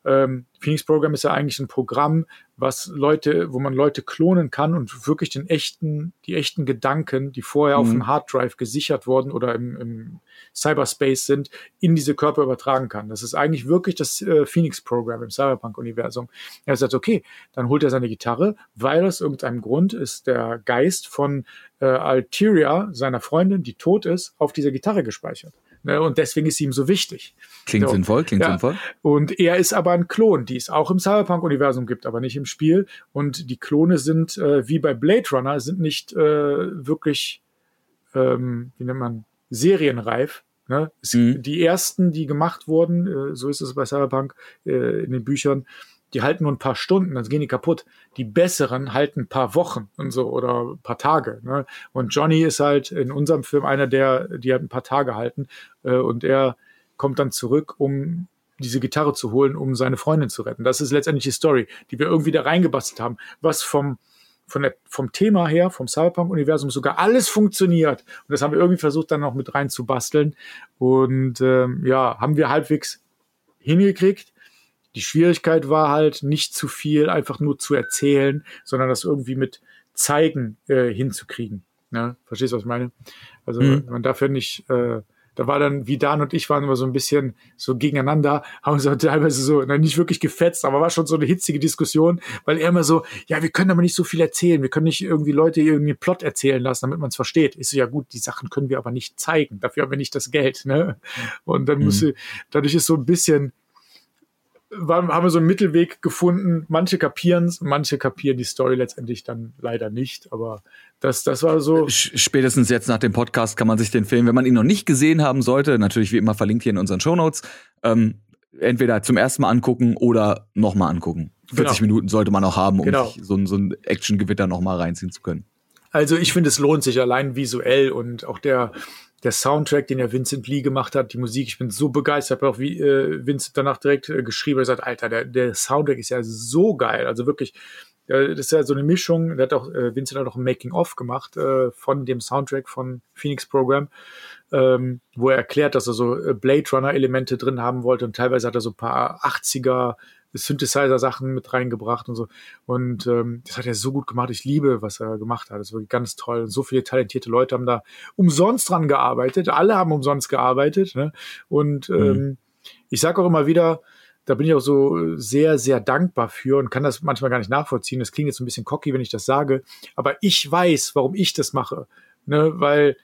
Ähm, Phoenix Program ist ja eigentlich ein Programm, was Leute, wo man Leute klonen kann und wirklich den echten, die echten Gedanken, die vorher mhm. auf dem Harddrive gesichert wurden oder im, im Cyberspace sind, in diese Körper übertragen kann. Das ist eigentlich wirklich das äh, Phoenix-Programm im Cyberpunk-Universum. Er sagt, okay, dann holt er seine Gitarre, weil aus irgendeinem Grund ist der Geist von äh, Alteria, seiner Freundin, die tot ist, auf dieser Gitarre gespeichert. Ne, und deswegen ist sie ihm so wichtig. Klingt so, sinnvoll, klingt ja. sinnvoll. Und er ist aber ein Klon, die es auch im Cyberpunk-Universum gibt, aber nicht im Spiel. Und die Klone sind, äh, wie bei Blade Runner, sind nicht äh, wirklich, ähm, wie nennt man, serienreif. Ne? Mhm. Die ersten, die gemacht wurden, äh, so ist es bei Cyberpunk äh, in den Büchern, die halten nur ein paar Stunden, dann gehen die kaputt. Die besseren halten ein paar Wochen und so oder ein paar Tage. Ne? Und Johnny ist halt in unserem Film einer der, die halt ein paar Tage halten. Äh, und er kommt dann zurück, um diese Gitarre zu holen, um seine Freundin zu retten. Das ist letztendlich die Story, die wir irgendwie da reingebastelt haben, was vom von der, vom Thema her, vom Cyberpunk-Universum sogar alles funktioniert. Und das haben wir irgendwie versucht, dann noch mit reinzubasteln. Und ähm, ja, haben wir halbwegs hingekriegt. Die Schwierigkeit war halt nicht zu viel einfach nur zu erzählen, sondern das irgendwie mit zeigen äh, hinzukriegen. Ne? Verstehst du, was ich meine? Also mhm. man darf ja nicht, äh, da war dann, wie Dan und ich waren immer so ein bisschen so gegeneinander, [LAUGHS] haben uns teilweise so, na, nicht wirklich gefetzt, aber war schon so eine hitzige Diskussion, weil er immer so, ja, wir können aber nicht so viel erzählen, wir können nicht irgendwie Leute irgendwie einen Plot erzählen lassen, damit man es versteht. Ist so, ja gut, die Sachen können wir aber nicht zeigen, dafür haben wir nicht das Geld, ne? Und dann mhm. muss, dadurch ist so ein bisschen, war, haben wir so einen Mittelweg gefunden. Manche kapieren es, manche kapieren die Story letztendlich dann leider nicht. Aber das, das war so. Spätestens jetzt nach dem Podcast kann man sich den Film, wenn man ihn noch nicht gesehen haben sollte, natürlich wie immer verlinkt hier in unseren Shownotes, ähm, entweder zum ersten Mal angucken oder nochmal angucken. 40 genau. Minuten sollte man auch haben, um genau. sich so, so ein Action-Gewitter noch mal reinziehen zu können. Also ich finde, es lohnt sich allein visuell und auch der, der Soundtrack, den ja Vincent Lee gemacht hat, die Musik, ich bin so begeistert, auch wie äh, Vincent danach direkt äh, geschrieben hat, sagt, Alter, der, der Soundtrack ist ja so geil. Also wirklich, äh, das ist ja so eine Mischung, der hat auch, äh, Vincent hat auch ein Making-of gemacht äh, von dem Soundtrack von Phoenix Program, ähm, wo er erklärt, dass er so äh, Blade Runner-Elemente drin haben wollte und teilweise hat er so ein paar 80er Synthesizer-Sachen mit reingebracht und so. Und ähm, das hat er so gut gemacht. Ich liebe, was er gemacht hat. Das ist wirklich ganz toll. Und so viele talentierte Leute haben da umsonst dran gearbeitet. Alle haben umsonst gearbeitet. Ne? Und mhm. ähm, ich sage auch immer wieder, da bin ich auch so sehr, sehr dankbar für und kann das manchmal gar nicht nachvollziehen. Das klingt jetzt ein bisschen cocky, wenn ich das sage, aber ich weiß, warum ich das mache. Ne? Weil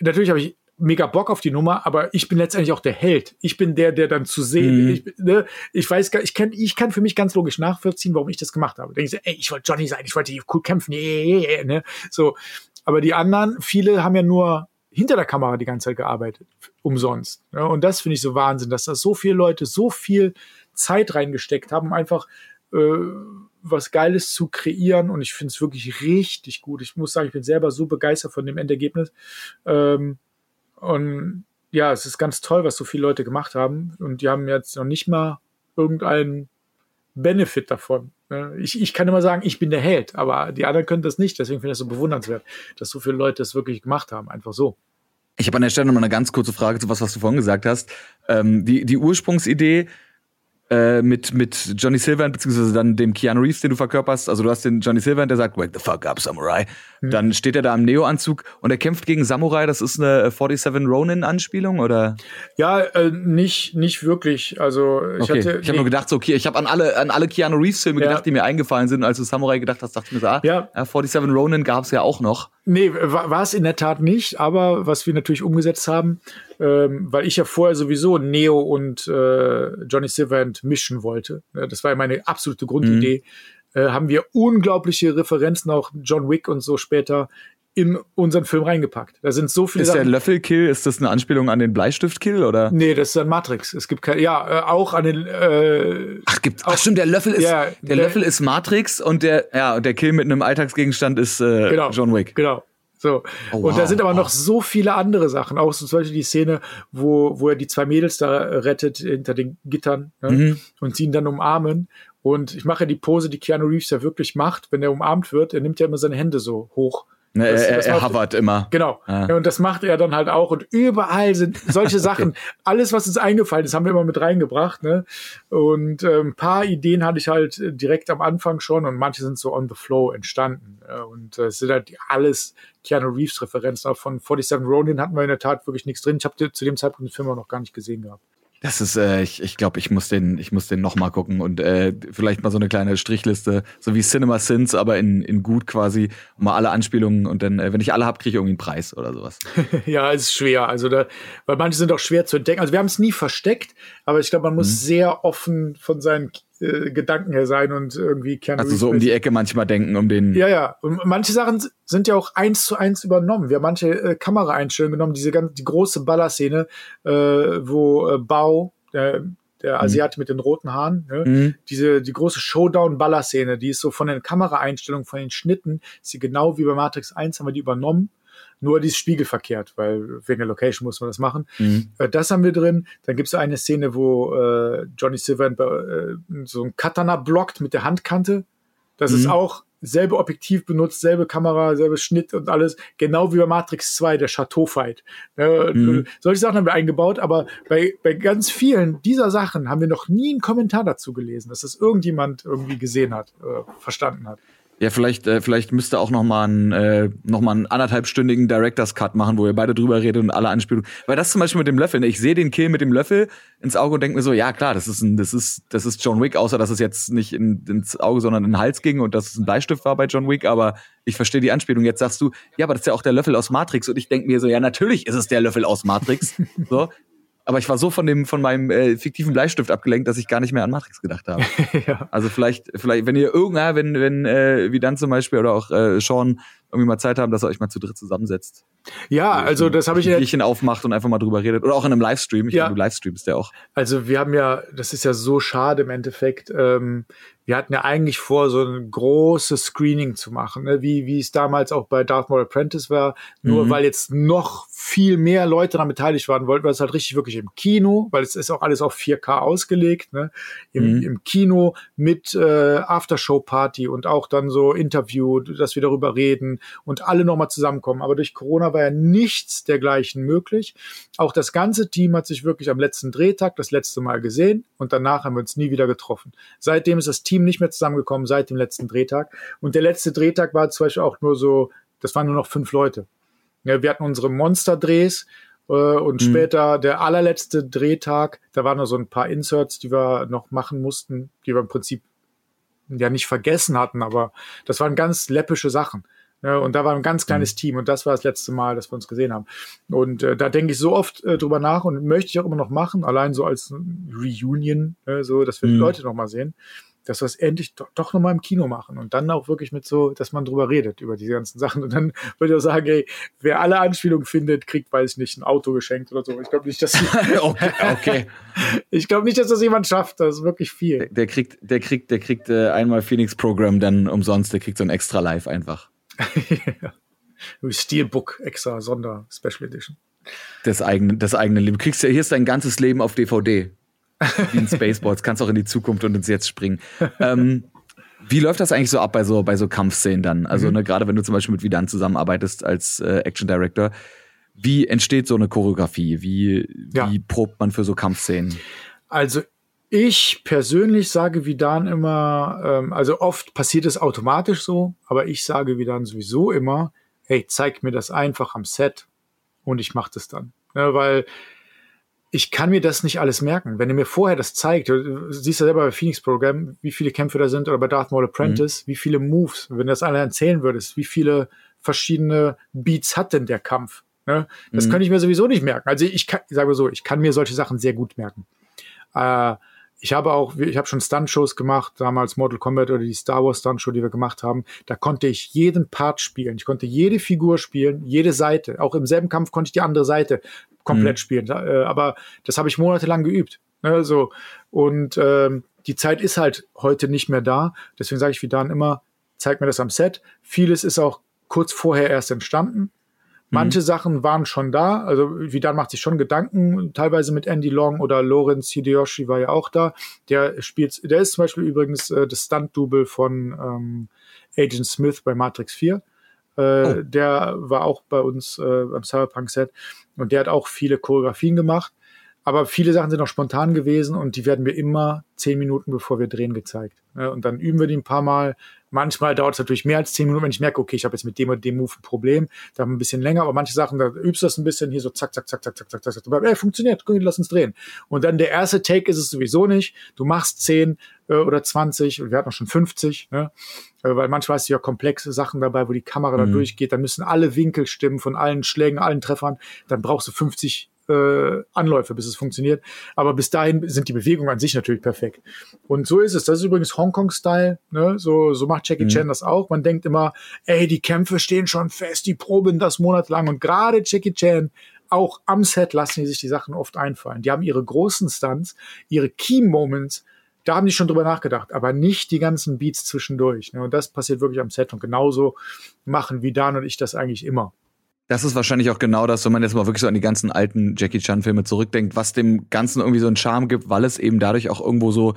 natürlich habe ich mega Bock auf die Nummer, aber ich bin letztendlich auch der Held. Ich bin der, der dann zu sehen. Mhm. Ich, ne, ich weiß gar, ich kann, ich kann für mich ganz logisch nachvollziehen, warum ich das gemacht habe. Denke ich, ey, ich wollte Johnny sein, ich wollte hier cool kämpfen, yeah, ne? So. Aber die anderen, viele haben ja nur hinter der Kamera die ganze Zeit gearbeitet, umsonst. Ne? Und das finde ich so Wahnsinn, dass da so viele Leute so viel Zeit reingesteckt haben, um einfach äh, was Geiles zu kreieren. Und ich finde es wirklich richtig gut. Ich muss sagen, ich bin selber so begeistert von dem Endergebnis. Ähm, und ja, es ist ganz toll, was so viele Leute gemacht haben. Und die haben jetzt noch nicht mal irgendeinen Benefit davon. Ne? Ich, ich kann immer sagen, ich bin der Held, aber die anderen können das nicht. Deswegen finde ich das so bewundernswert, dass so viele Leute das wirklich gemacht haben. Einfach so. Ich habe an der Stelle noch mal eine ganz kurze Frage zu was, was du vorhin gesagt hast. Ähm, die, die Ursprungsidee äh, mit, mit Johnny Silverhand, beziehungsweise dann dem Keanu Reeves, den du verkörperst. Also du hast den Johnny Silverhand, der sagt, wake the fuck up, Samurai. Mhm. Dann steht er da im Neo-Anzug und er kämpft gegen Samurai. Das ist eine 47 Ronin-Anspielung, oder? Ja, äh, nicht, nicht wirklich. Also ich okay. hatte. Ich habe nur gedacht, so, okay, ich habe an alle, an alle Keanu Reeves-Filme ja. gedacht, die mir eingefallen sind. Und als du Samurai gedacht hast, dachte ich mir so, ah, ja. 47 Ronin gab es ja auch noch. Nee, war es in der Tat nicht, aber was wir natürlich umgesetzt haben, ähm, weil ich ja vorher sowieso Neo und äh, Johnny Silverhand mischen wollte. Das war ja meine absolute Grundidee. Mhm. Äh, haben wir unglaubliche Referenzen, auch John Wick und so später, in unseren Film reingepackt. Da sind so viele. Ist der Löffelkill, ist das eine Anspielung an den Bleistiftkill oder? Nee, das ist ein Matrix. Es gibt kein, ja, äh, auch an den, äh, Ach, gibt, ach stimmt, der Löffel ist, ja, der, der, Löffel ist Matrix und der, ja, und der Kill mit einem Alltagsgegenstand ist, äh, genau, John Wick. Genau. So. Oh, wow. Und da sind aber noch so viele andere Sachen. Auch zum Beispiel die Szene, wo, wo er die zwei Mädels da rettet hinter den Gittern ne? mhm. und sie ihn dann umarmen. Und ich mache die Pose, die Keanu Reeves ja wirklich macht, wenn er umarmt wird. Er nimmt ja immer seine Hände so hoch. Ne, das, er, das er hovert immer. Genau. Ja. Und das macht er dann halt auch. Und überall sind solche [LAUGHS] Sachen. okay. Alles, was uns eingefallen ist, haben wir immer mit reingebracht. Ne? Und äh, ein paar Ideen hatte ich halt direkt am Anfang schon und manche sind so on the flow entstanden. Und äh, es sind halt alles Keanu Reeves Referenzen. Auch von 47 Ronin hatten wir in der Tat wirklich nichts drin. Ich habe zu dem Zeitpunkt den Film auch noch gar nicht gesehen gehabt. Das ist, äh, ich, ich glaube, ich muss den, ich muss den noch mal gucken und äh, vielleicht mal so eine kleine Strichliste, so wie Cinema Sins, aber in, in gut quasi, mal alle Anspielungen und dann, äh, wenn ich alle habe, kriege ich irgendwie einen Preis oder sowas. [LAUGHS] ja, ist schwer, also da, weil manche sind auch schwer zu entdecken. Also wir haben es nie versteckt, aber ich glaube, man muss mhm. sehr offen von seinen äh, Gedanken her sein und irgendwie Keanu Also so um die Ecke manchmal denken, um den. Ja, ja. Und manche Sachen sind ja auch eins zu eins übernommen. Wir haben manche äh, Kameraeinstellungen genommen, diese ganz, die große Ballerszene, äh, wo äh, Bao, der, der mhm. Asiat mit den roten Haaren, ne? mhm. diese die große Showdown-Ballerszene, die ist so von den Kameraeinstellungen, von den Schnitten, ist sie genau wie bei Matrix 1 haben wir die übernommen nur die ist spiegelverkehrt, weil wegen der Location muss man das machen. Mhm. Äh, das haben wir drin. Dann gibt es eine Szene, wo äh, Johnny Silver äh, so ein Katana blockt mit der Handkante. Das mhm. ist auch selbe Objektiv benutzt, selbe Kamera, selbe Schnitt und alles, genau wie bei Matrix 2, der Chateau-Fight. Äh, mhm. Solche Sachen haben wir eingebaut, aber bei, bei ganz vielen dieser Sachen haben wir noch nie einen Kommentar dazu gelesen, dass das irgendjemand irgendwie gesehen hat, äh, verstanden hat. Ja, vielleicht, äh, vielleicht müsste auch noch mal, ein, äh, noch mal einen anderthalbstündigen Director's Cut machen, wo ihr beide drüber redet und alle Anspielungen. Weil das zum Beispiel mit dem Löffel, ne? ich sehe den Kill mit dem Löffel ins Auge und denke mir so, ja klar, das ist ein, das ist, das ist John Wick, außer dass es jetzt nicht in, ins Auge, sondern in den Hals ging und dass es ein Bleistift war bei John Wick, aber ich verstehe die Anspielung. Jetzt sagst du, ja, aber das ist ja auch der Löffel aus Matrix und ich denke mir so, ja, natürlich ist es der Löffel aus Matrix. [LAUGHS] so, aber ich war so von dem von meinem äh, fiktiven Bleistift abgelenkt, dass ich gar nicht mehr an Matrix gedacht habe. [LAUGHS] ja. Also vielleicht, vielleicht, wenn ihr irgendwer, wenn wenn äh, wie dann zum Beispiel oder auch äh, Sean irgendwie mal Zeit haben, dass ihr euch mal zu dritt zusammensetzt. Ja, also das habe ich ein Bierchen aufmacht und einfach mal drüber redet. Oder auch in einem Livestream. Ich Ja. glaube, du livestreamst ja auch. Also wir haben ja, das ist ja so schade im Endeffekt. Ähm, wir hatten ja eigentlich vor, so ein großes Screening zu machen, ne? wie, wie es damals auch bei Darth Maul Apprentice war. Nur Mhm. weil jetzt noch viel mehr Leute daran beteiligt waren, wollten wir es halt richtig wirklich im Kino, weil es ist auch alles auf 4K ausgelegt, ne? Im, Mhm. im Kino mit äh, Aftershow-Party und auch dann so Interview, dass wir darüber reden und alle nochmal zusammenkommen. Aber durch Corona war ja nichts dergleichen möglich. Auch das ganze Team hat sich wirklich am letzten Drehtag das letzte Mal gesehen und danach haben wir uns nie wieder getroffen. Seitdem ist das Team nicht mehr zusammengekommen, seit dem letzten Drehtag. Und der letzte Drehtag war zum Beispiel auch nur so, das waren nur noch fünf Leute. Ja, wir hatten unsere Monster-Drehs äh, und Mhm. später der allerletzte Drehtag, da waren nur so ein paar Inserts, die wir noch machen mussten, die wir im Prinzip ja nicht vergessen hatten, aber das waren ganz läppische Sachen. Ja, und da war ein ganz kleines Team und das war das letzte Mal, dass wir uns gesehen haben. Und äh, da denke ich so oft äh, drüber nach und möchte ich auch immer noch machen, allein so als Reunion, äh, so, dass wir die Mhm. Leute noch mal sehen, dass wir es endlich doch, doch noch mal im Kino machen und dann auch wirklich mit so, dass man drüber redet über diese ganzen Sachen. Und dann würde ich auch sagen, ey, wer alle Anspielungen findet, kriegt, weiß ich nicht, ein Auto geschenkt oder so. Ich glaube nicht, dass [LAUGHS] okay, okay. [LAUGHS] ich glaube nicht, dass das jemand schafft. Das ist wirklich viel. Der kriegt, der kriegt, der kriegt äh, einmal Phoenix Program dann umsonst. Der kriegt so ein extra Live einfach. [LAUGHS] Steelbook extra Sonder Special Edition. Das eigene, das eigene Leben. Kriegst ja, hier ist dein ganzes Leben auf DVD. Wie in [LAUGHS] Spaceballs. Kannst auch in die Zukunft und ins Jetzt springen. Ähm, wie läuft das eigentlich so ab bei so, bei so Kampfszenen dann? Also, Mhm. ne, gerade wenn du zum Beispiel mit Vidan zusammenarbeitest als äh, Action Director, wie entsteht so eine Choreografie? Wie, Ja. wie probt man für so Kampfszenen? Also ich persönlich sage Vidan immer, ähm, also oft passiert es automatisch so, aber ich sage Vidan sowieso immer, hey, zeig mir das einfach am Set und ich mache das dann. Ja, weil ich kann mir das nicht alles merken. Wenn er mir vorher das zeigt, du siehst ja selber bei Phoenix Program, wie viele Kämpfe da sind oder bei Darth Maul Apprentice, wie viele Moves, wenn du das alle erzählen würdest, wie viele verschiedene Beats hat denn der Kampf? Ne? Das Mhm. kann ich mir sowieso nicht merken. Also ich kann, ich sage so, ich kann mir solche Sachen sehr gut merken. Äh, ich habe auch, ich habe schon Stunt-Shows gemacht, damals Mortal Kombat oder die Star Wars Stunt-Show, die wir gemacht haben. Da konnte ich jeden Part spielen. Ich konnte jede Figur spielen, jede Seite. Auch im selben Kampf konnte ich die andere Seite komplett Mhm. spielen. Äh, aber das habe ich monatelang geübt. Ne, so. Und ähm, die Zeit ist halt heute nicht mehr da. Deswegen sage ich wie dann immer, zeig mir das am Set. Vieles ist auch kurz vorher erst entstanden. Manche Sachen waren schon da, also Vidan macht sich schon Gedanken, teilweise mit Andy Long oder Lawrence Hideyoshi war ja auch da. Der spielt, der ist zum Beispiel übrigens äh, das Stunt-Double von ähm, Agent Smith bei Matrix 4. Äh, Oh. Der war auch bei uns äh, am Cyberpunk-Set und der hat auch viele Choreografien gemacht. Aber viele Sachen sind auch spontan gewesen und die werden mir immer zehn Minuten bevor wir drehen gezeigt. Und dann üben wir die ein paar Mal. Manchmal dauert es natürlich mehr als zehn Minuten, wenn ich merke, okay, ich habe jetzt mit dem und dem Move ein Problem. Da haben wir ein bisschen länger, aber manche Sachen, da übst du das ein bisschen hier so zack, zack, zack, zack, zack, zack, zack. zack. Ey, funktioniert, gut, lass uns drehen. Und dann der erste Take ist es sowieso nicht. Du machst zehn äh, oder 20 und wir hatten auch schon 50, ne? Äh, weil manchmal hast du ja komplexe Sachen dabei, wo die Kamera Mhm. durchgeht. Dann müssen alle Winkel stimmen von allen Schlägen, allen Treffern. Dann brauchst du 50 äh, Anläufe, bis es funktioniert. Aber bis dahin sind die Bewegungen an sich natürlich perfekt. Und so ist es. Das ist übrigens Hongkong-Style. Ne? So, so macht Jackie Mhm. Chan das auch. Man denkt immer, ey, die Kämpfe stehen schon fest, die proben das monatelang. Und gerade Jackie Chan, auch am Set lassen die sich die Sachen oft einfallen. Die haben ihre großen Stunts, ihre Key-Moments, da haben die schon drüber nachgedacht, aber nicht die ganzen Beats zwischendurch. Ne? Und das passiert wirklich am Set. Und genauso machen wie Dan und ich das eigentlich immer. Das ist wahrscheinlich auch genau das, wenn man jetzt mal wirklich so an die ganzen alten Jackie Chan-Filme zurückdenkt, was dem Ganzen irgendwie so einen Charme gibt, weil es eben dadurch auch irgendwo so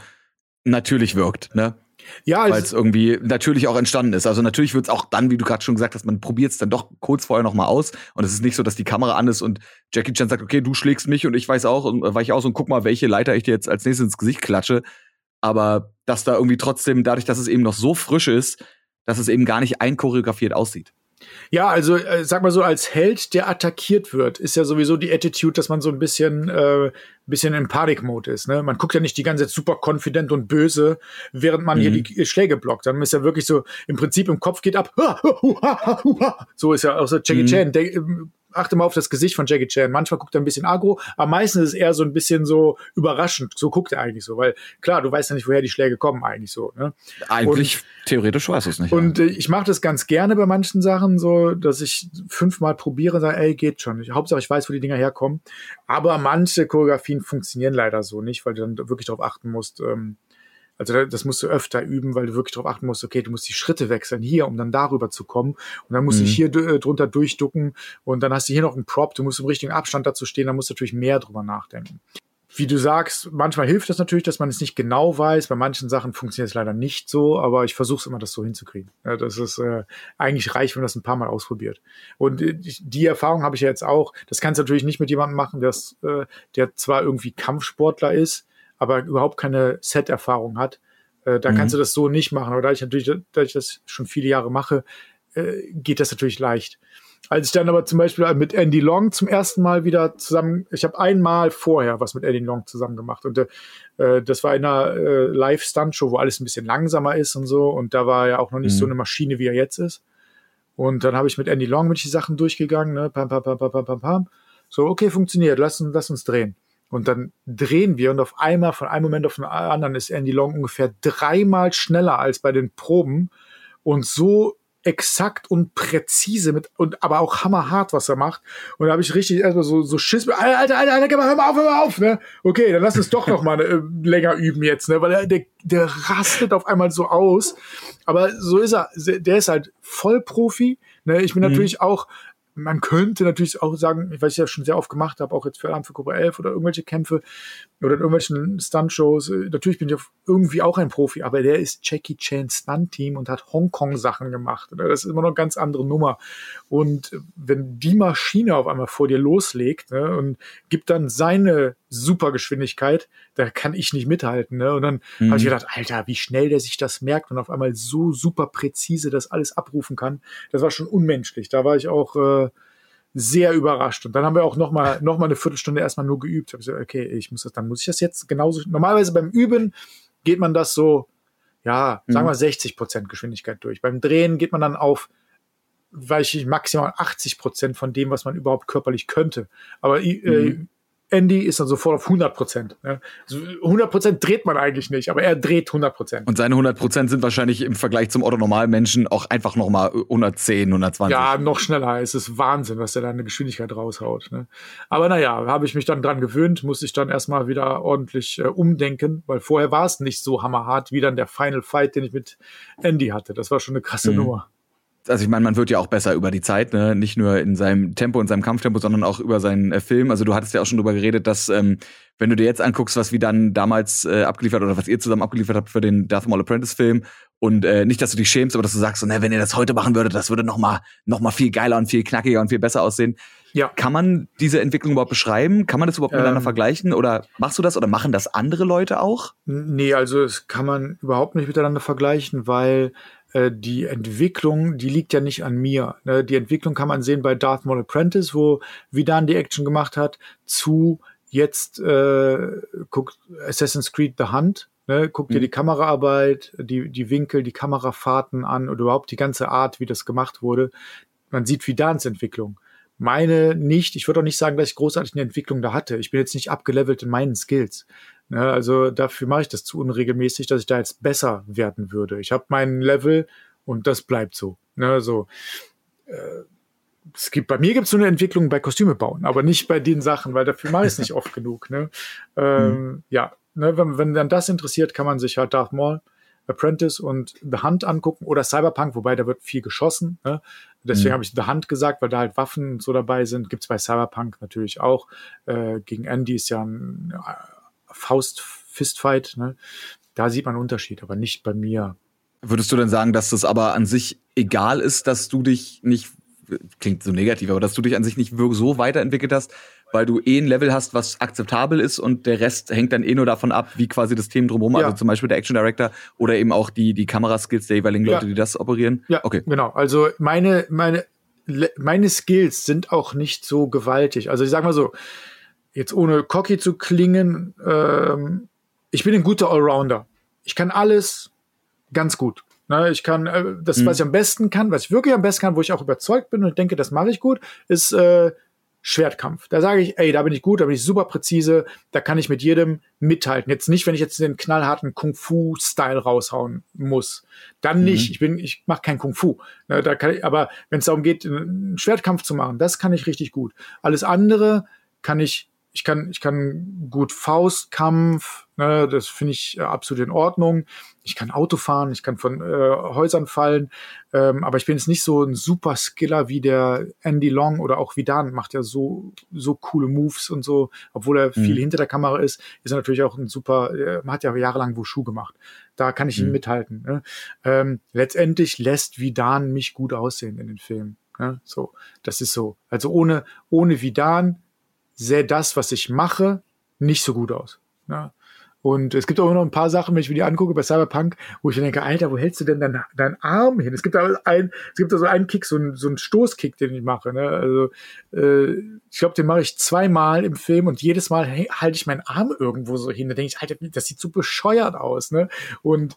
natürlich wirkt, ne? Ja, Weil also, es irgendwie natürlich auch entstanden ist. Also natürlich wird es auch dann, wie du gerade schon gesagt hast, man probiert es dann doch kurz vorher noch mal aus. Und es ist nicht so, dass die Kamera an ist und Jackie Chan sagt, okay, du schlägst mich und ich weiß auch und äh, weich aus und guck mal, welche Leiter ich dir jetzt als nächstes ins Gesicht klatsche. Aber dass da irgendwie trotzdem, dadurch, dass es eben noch so frisch ist, dass es eben gar nicht einchoreografiert aussieht. Ja, also äh, sag mal so, als Held, der attackiert wird, ist ja sowieso die Attitude, dass man so ein bisschen, äh, bisschen im Panik-Mode ist. Ne? Man guckt ja nicht die ganze Zeit super confident und böse, während man hier Mhm. die Schläge blockt. Dann ist ja wirklich so, im Prinzip im Kopf geht ab. [LAUGHS] So ist ja auch so Jackie Mhm. Chan. Der, ähm, achte mal auf das Gesicht von Jackie Chan. Manchmal guckt er ein bisschen agro, aber meistens ist es eher so ein bisschen so überraschend. So guckt er eigentlich so, weil klar, du weißt ja nicht, woher die Schläge kommen eigentlich so. Ne? Eigentlich, und, theoretisch weiß es nicht. Und ja. Äh, ich mache das ganz gerne bei manchen Sachen, so, dass ich fünfmal probiere und sage, ey, geht schon. Ich, Hauptsache, ich weiß, wo die Dinger herkommen. Aber manche Choreografien funktionieren leider so nicht, weil du dann wirklich darauf achten musst, ähm, also das musst du öfter üben, weil du wirklich darauf achten musst, okay, du musst die Schritte wechseln hier, um dann darüber zu kommen. Und dann musst mhm. du hier äh, drunter durchducken und dann hast du hier noch einen Prop, du musst im richtigen Abstand dazu stehen, dann musst du natürlich mehr drüber nachdenken. Wie du sagst, manchmal hilft das natürlich, dass man es nicht genau weiß. Bei manchen Sachen funktioniert es leider nicht so, aber ich versuche es immer, das so hinzukriegen. Das ist äh, eigentlich reich, wenn man das ein paar Mal ausprobiert. Und äh, die Erfahrung habe ich ja jetzt auch. Das kannst du natürlich nicht mit jemandem machen, das, äh, der zwar irgendwie Kampfsportler ist, aber überhaupt keine Set-Erfahrung hat, äh, da mhm. kannst du das so nicht machen. Aber da ich natürlich, da ich das schon viele Jahre mache, äh, geht das natürlich leicht. Als ich dann aber zum Beispiel mit Andy Long zum ersten Mal wieder zusammen, ich habe einmal vorher was mit Andy Long zusammen gemacht und äh, das war in einer äh, Live-Stunt-Show, wo alles ein bisschen langsamer ist und so und da war er auch noch nicht mhm. so eine Maschine, wie er jetzt ist. Und dann habe ich mit Andy Long mit die Sachen durchgegangen, ne, pam, pam, pam, pam, pam, pam, pam. So, okay, funktioniert, lass, lass uns drehen. Und dann drehen wir und auf einmal, von einem Moment auf den anderen, ist Andy Long ungefähr dreimal schneller als bei den Proben und so exakt und präzise mit und aber auch hammerhart, was er macht. Und da habe ich richtig erstmal so, so Schiss. Alter, Alter, Alter, Alter, hör mal auf, hör mal auf, ne? Okay, dann lass uns doch noch mal äh, länger üben jetzt, ne? Weil er, der, der rastet auf einmal so aus. Aber so ist er, der ist halt Vollprofi. Ne? Ich bin mhm. natürlich auch man könnte natürlich auch sagen, was ich ja schon sehr oft gemacht habe, auch jetzt für Alarm für Cobra 11 oder irgendwelche Kämpfe oder in irgendwelchen Stunt-Shows. Äh, natürlich bin ich irgendwie auch ein Profi, aber der ist Jackie Chan Stunt-Team und hat Hongkong-Sachen gemacht. Das ist immer noch eine ganz andere Nummer. Und wenn die Maschine auf einmal vor dir loslegt ne, und gibt dann seine Supergeschwindigkeit, da kann ich nicht mithalten. Ne? Und dann mhm. habe ich gedacht, Alter, wie schnell der sich das merkt und auf einmal so super präzise das alles abrufen kann. Das war schon unmenschlich. Da war ich auch äh, sehr überrascht. Und dann haben wir auch noch mal, noch mal eine Viertelstunde erstmal nur geübt. Ich habe gesagt, okay, ich muss das, dann muss ich das jetzt genauso. Normalerweise beim Üben geht man das so, ja, sagen mhm. wir 60 Prozent Geschwindigkeit durch. Beim Drehen geht man dann auf weil ich maximal 80 Prozent von dem, was man überhaupt körperlich könnte. Aber äh, mhm. Andy ist dann sofort auf 100 Prozent. Ne? 100 Prozent dreht man eigentlich nicht, aber er dreht 100 Prozent. Und seine 100 Prozent sind wahrscheinlich im Vergleich zum Otto-Normalmenschen auch einfach nochmal 110, 120. Ja, noch schneller. Es ist Wahnsinn, was er da eine Geschwindigkeit raushaut. Ne? Aber naja, habe ich mich dann dran gewöhnt, musste ich dann erstmal wieder ordentlich äh, umdenken, weil vorher war es nicht so hammerhart wie dann der Final Fight, den ich mit Andy hatte. Das war schon eine krasse mhm. Nummer also ich meine, man wird ja auch besser über die Zeit, ne? nicht nur in seinem Tempo, in seinem Kampftempo, sondern auch über seinen äh, Film. Also du hattest ja auch schon drüber geredet, dass ähm, wenn du dir jetzt anguckst, was wir dann damals äh, abgeliefert oder was ihr zusammen abgeliefert habt für den Darth Maul Apprentice Film und äh, nicht, dass du dich schämst, aber dass du sagst, so, ne, wenn ihr das heute machen würdet, das würde noch mal noch mal viel geiler und viel knackiger und viel besser aussehen. Ja. Kann man diese Entwicklung überhaupt beschreiben? Kann man das überhaupt ähm, miteinander vergleichen? Oder machst du das oder machen das andere Leute auch? Nee, also es kann man überhaupt nicht miteinander vergleichen, weil äh, die Entwicklung, die liegt ja nicht an mir. Ne? Die Entwicklung kann man sehen bei Darth Maul Apprentice, wo Vidan die Action gemacht hat, zu jetzt äh, guckt Assassin's Creed The Hunt. Ne? Guck dir mhm. die Kameraarbeit, die, die Winkel, die Kamerafahrten an oder überhaupt die ganze Art, wie das gemacht wurde. Man sieht Vidans Entwicklung. Meine nicht. Ich würde auch nicht sagen, dass ich großartig eine Entwicklung da hatte. Ich bin jetzt nicht abgelevelt in meinen Skills. Ne, also dafür mache ich das zu unregelmäßig, dass ich da jetzt besser werden würde. Ich habe meinen Level und das bleibt so. Ne, so. Äh, es gibt, bei mir gibt es so eine Entwicklung bei Kostüme bauen, aber nicht bei den Sachen, weil dafür mache ich es nicht oft genug. Ne? Ähm, mhm. Ja, ne, wenn, wenn dann das interessiert, kann man sich halt Darth Maul, Apprentice und The Hunt angucken oder Cyberpunk, wobei da wird viel geschossen. Ne? Deswegen mhm. habe ich The Hunt gesagt, weil da halt Waffen und so dabei sind. Gibt's bei Cyberpunk natürlich auch. Äh, gegen Andy ist ja ein Faust-Fistfight, ne? Da sieht man einen Unterschied, aber nicht bei mir. Würdest du denn sagen, dass das aber an sich egal ist, dass du dich nicht, klingt so negativ, aber dass du dich an sich nicht so weiterentwickelt hast, weil du eh ein Level hast, was akzeptabel ist und der Rest hängt dann eh nur davon ab, wie quasi das Team drumherum, ja. also zum Beispiel der Action Director oder eben auch die, die Kameraskills der jeweiligen Leute, ja. die das operieren? Ja, okay. Genau. Also meine, meine, meine Skills sind auch nicht so gewaltig. Also ich sag mal so, jetzt ohne cocky zu klingen, ähm, ich bin ein guter Allrounder. Ich kann alles ganz gut. Ne, ich kann, äh, das, mhm. was ich am besten kann, was ich wirklich am besten kann, wo ich auch überzeugt bin und denke, das mache ich gut, ist äh, Schwertkampf. Da sage ich, ey, da bin ich gut, da bin ich super präzise, da kann ich mit jedem mithalten. Jetzt nicht, wenn ich jetzt den knallharten Kung-Fu-Style raushauen muss. Dann mhm. nicht. Ich bin, ich mache kein Kung-Fu. Ne, da kann ich, aber wenn es darum geht, einen Schwertkampf zu machen, das kann ich richtig gut. Alles andere kann ich ich kann, ich kann gut Faustkampf, ne, das finde ich äh, absolut in Ordnung. Ich kann Auto fahren, ich kann von äh, Häusern fallen, ähm, aber ich bin jetzt nicht so ein super Skiller wie der Andy Long oder auch Vidan macht ja so so coole Moves und so, obwohl er viel mhm. hinter der Kamera ist, ist er natürlich auch ein super. Äh, man hat ja jahrelang Wushu gemacht, da kann ich mhm. ihn mithalten. Ne? Ähm, letztendlich lässt Vidan mich gut aussehen in den Filmen. Ne? So, das ist so. Also ohne ohne Vidan sähe das, was ich mache, nicht so gut aus. Ja. Und es gibt auch noch ein paar Sachen, wenn ich mir die angucke bei Cyberpunk, wo ich denke, Alter, wo hältst du denn deinen dein Arm hin? Es gibt da ein, es gibt da so einen Kick, so einen, so einen Stoßkick, den ich mache. Ne? Also äh, ich glaube, den mache ich zweimal im Film und jedes Mal halte ich meinen Arm irgendwo so hin. Da denke ich, Alter, das sieht so bescheuert aus. Ne? Und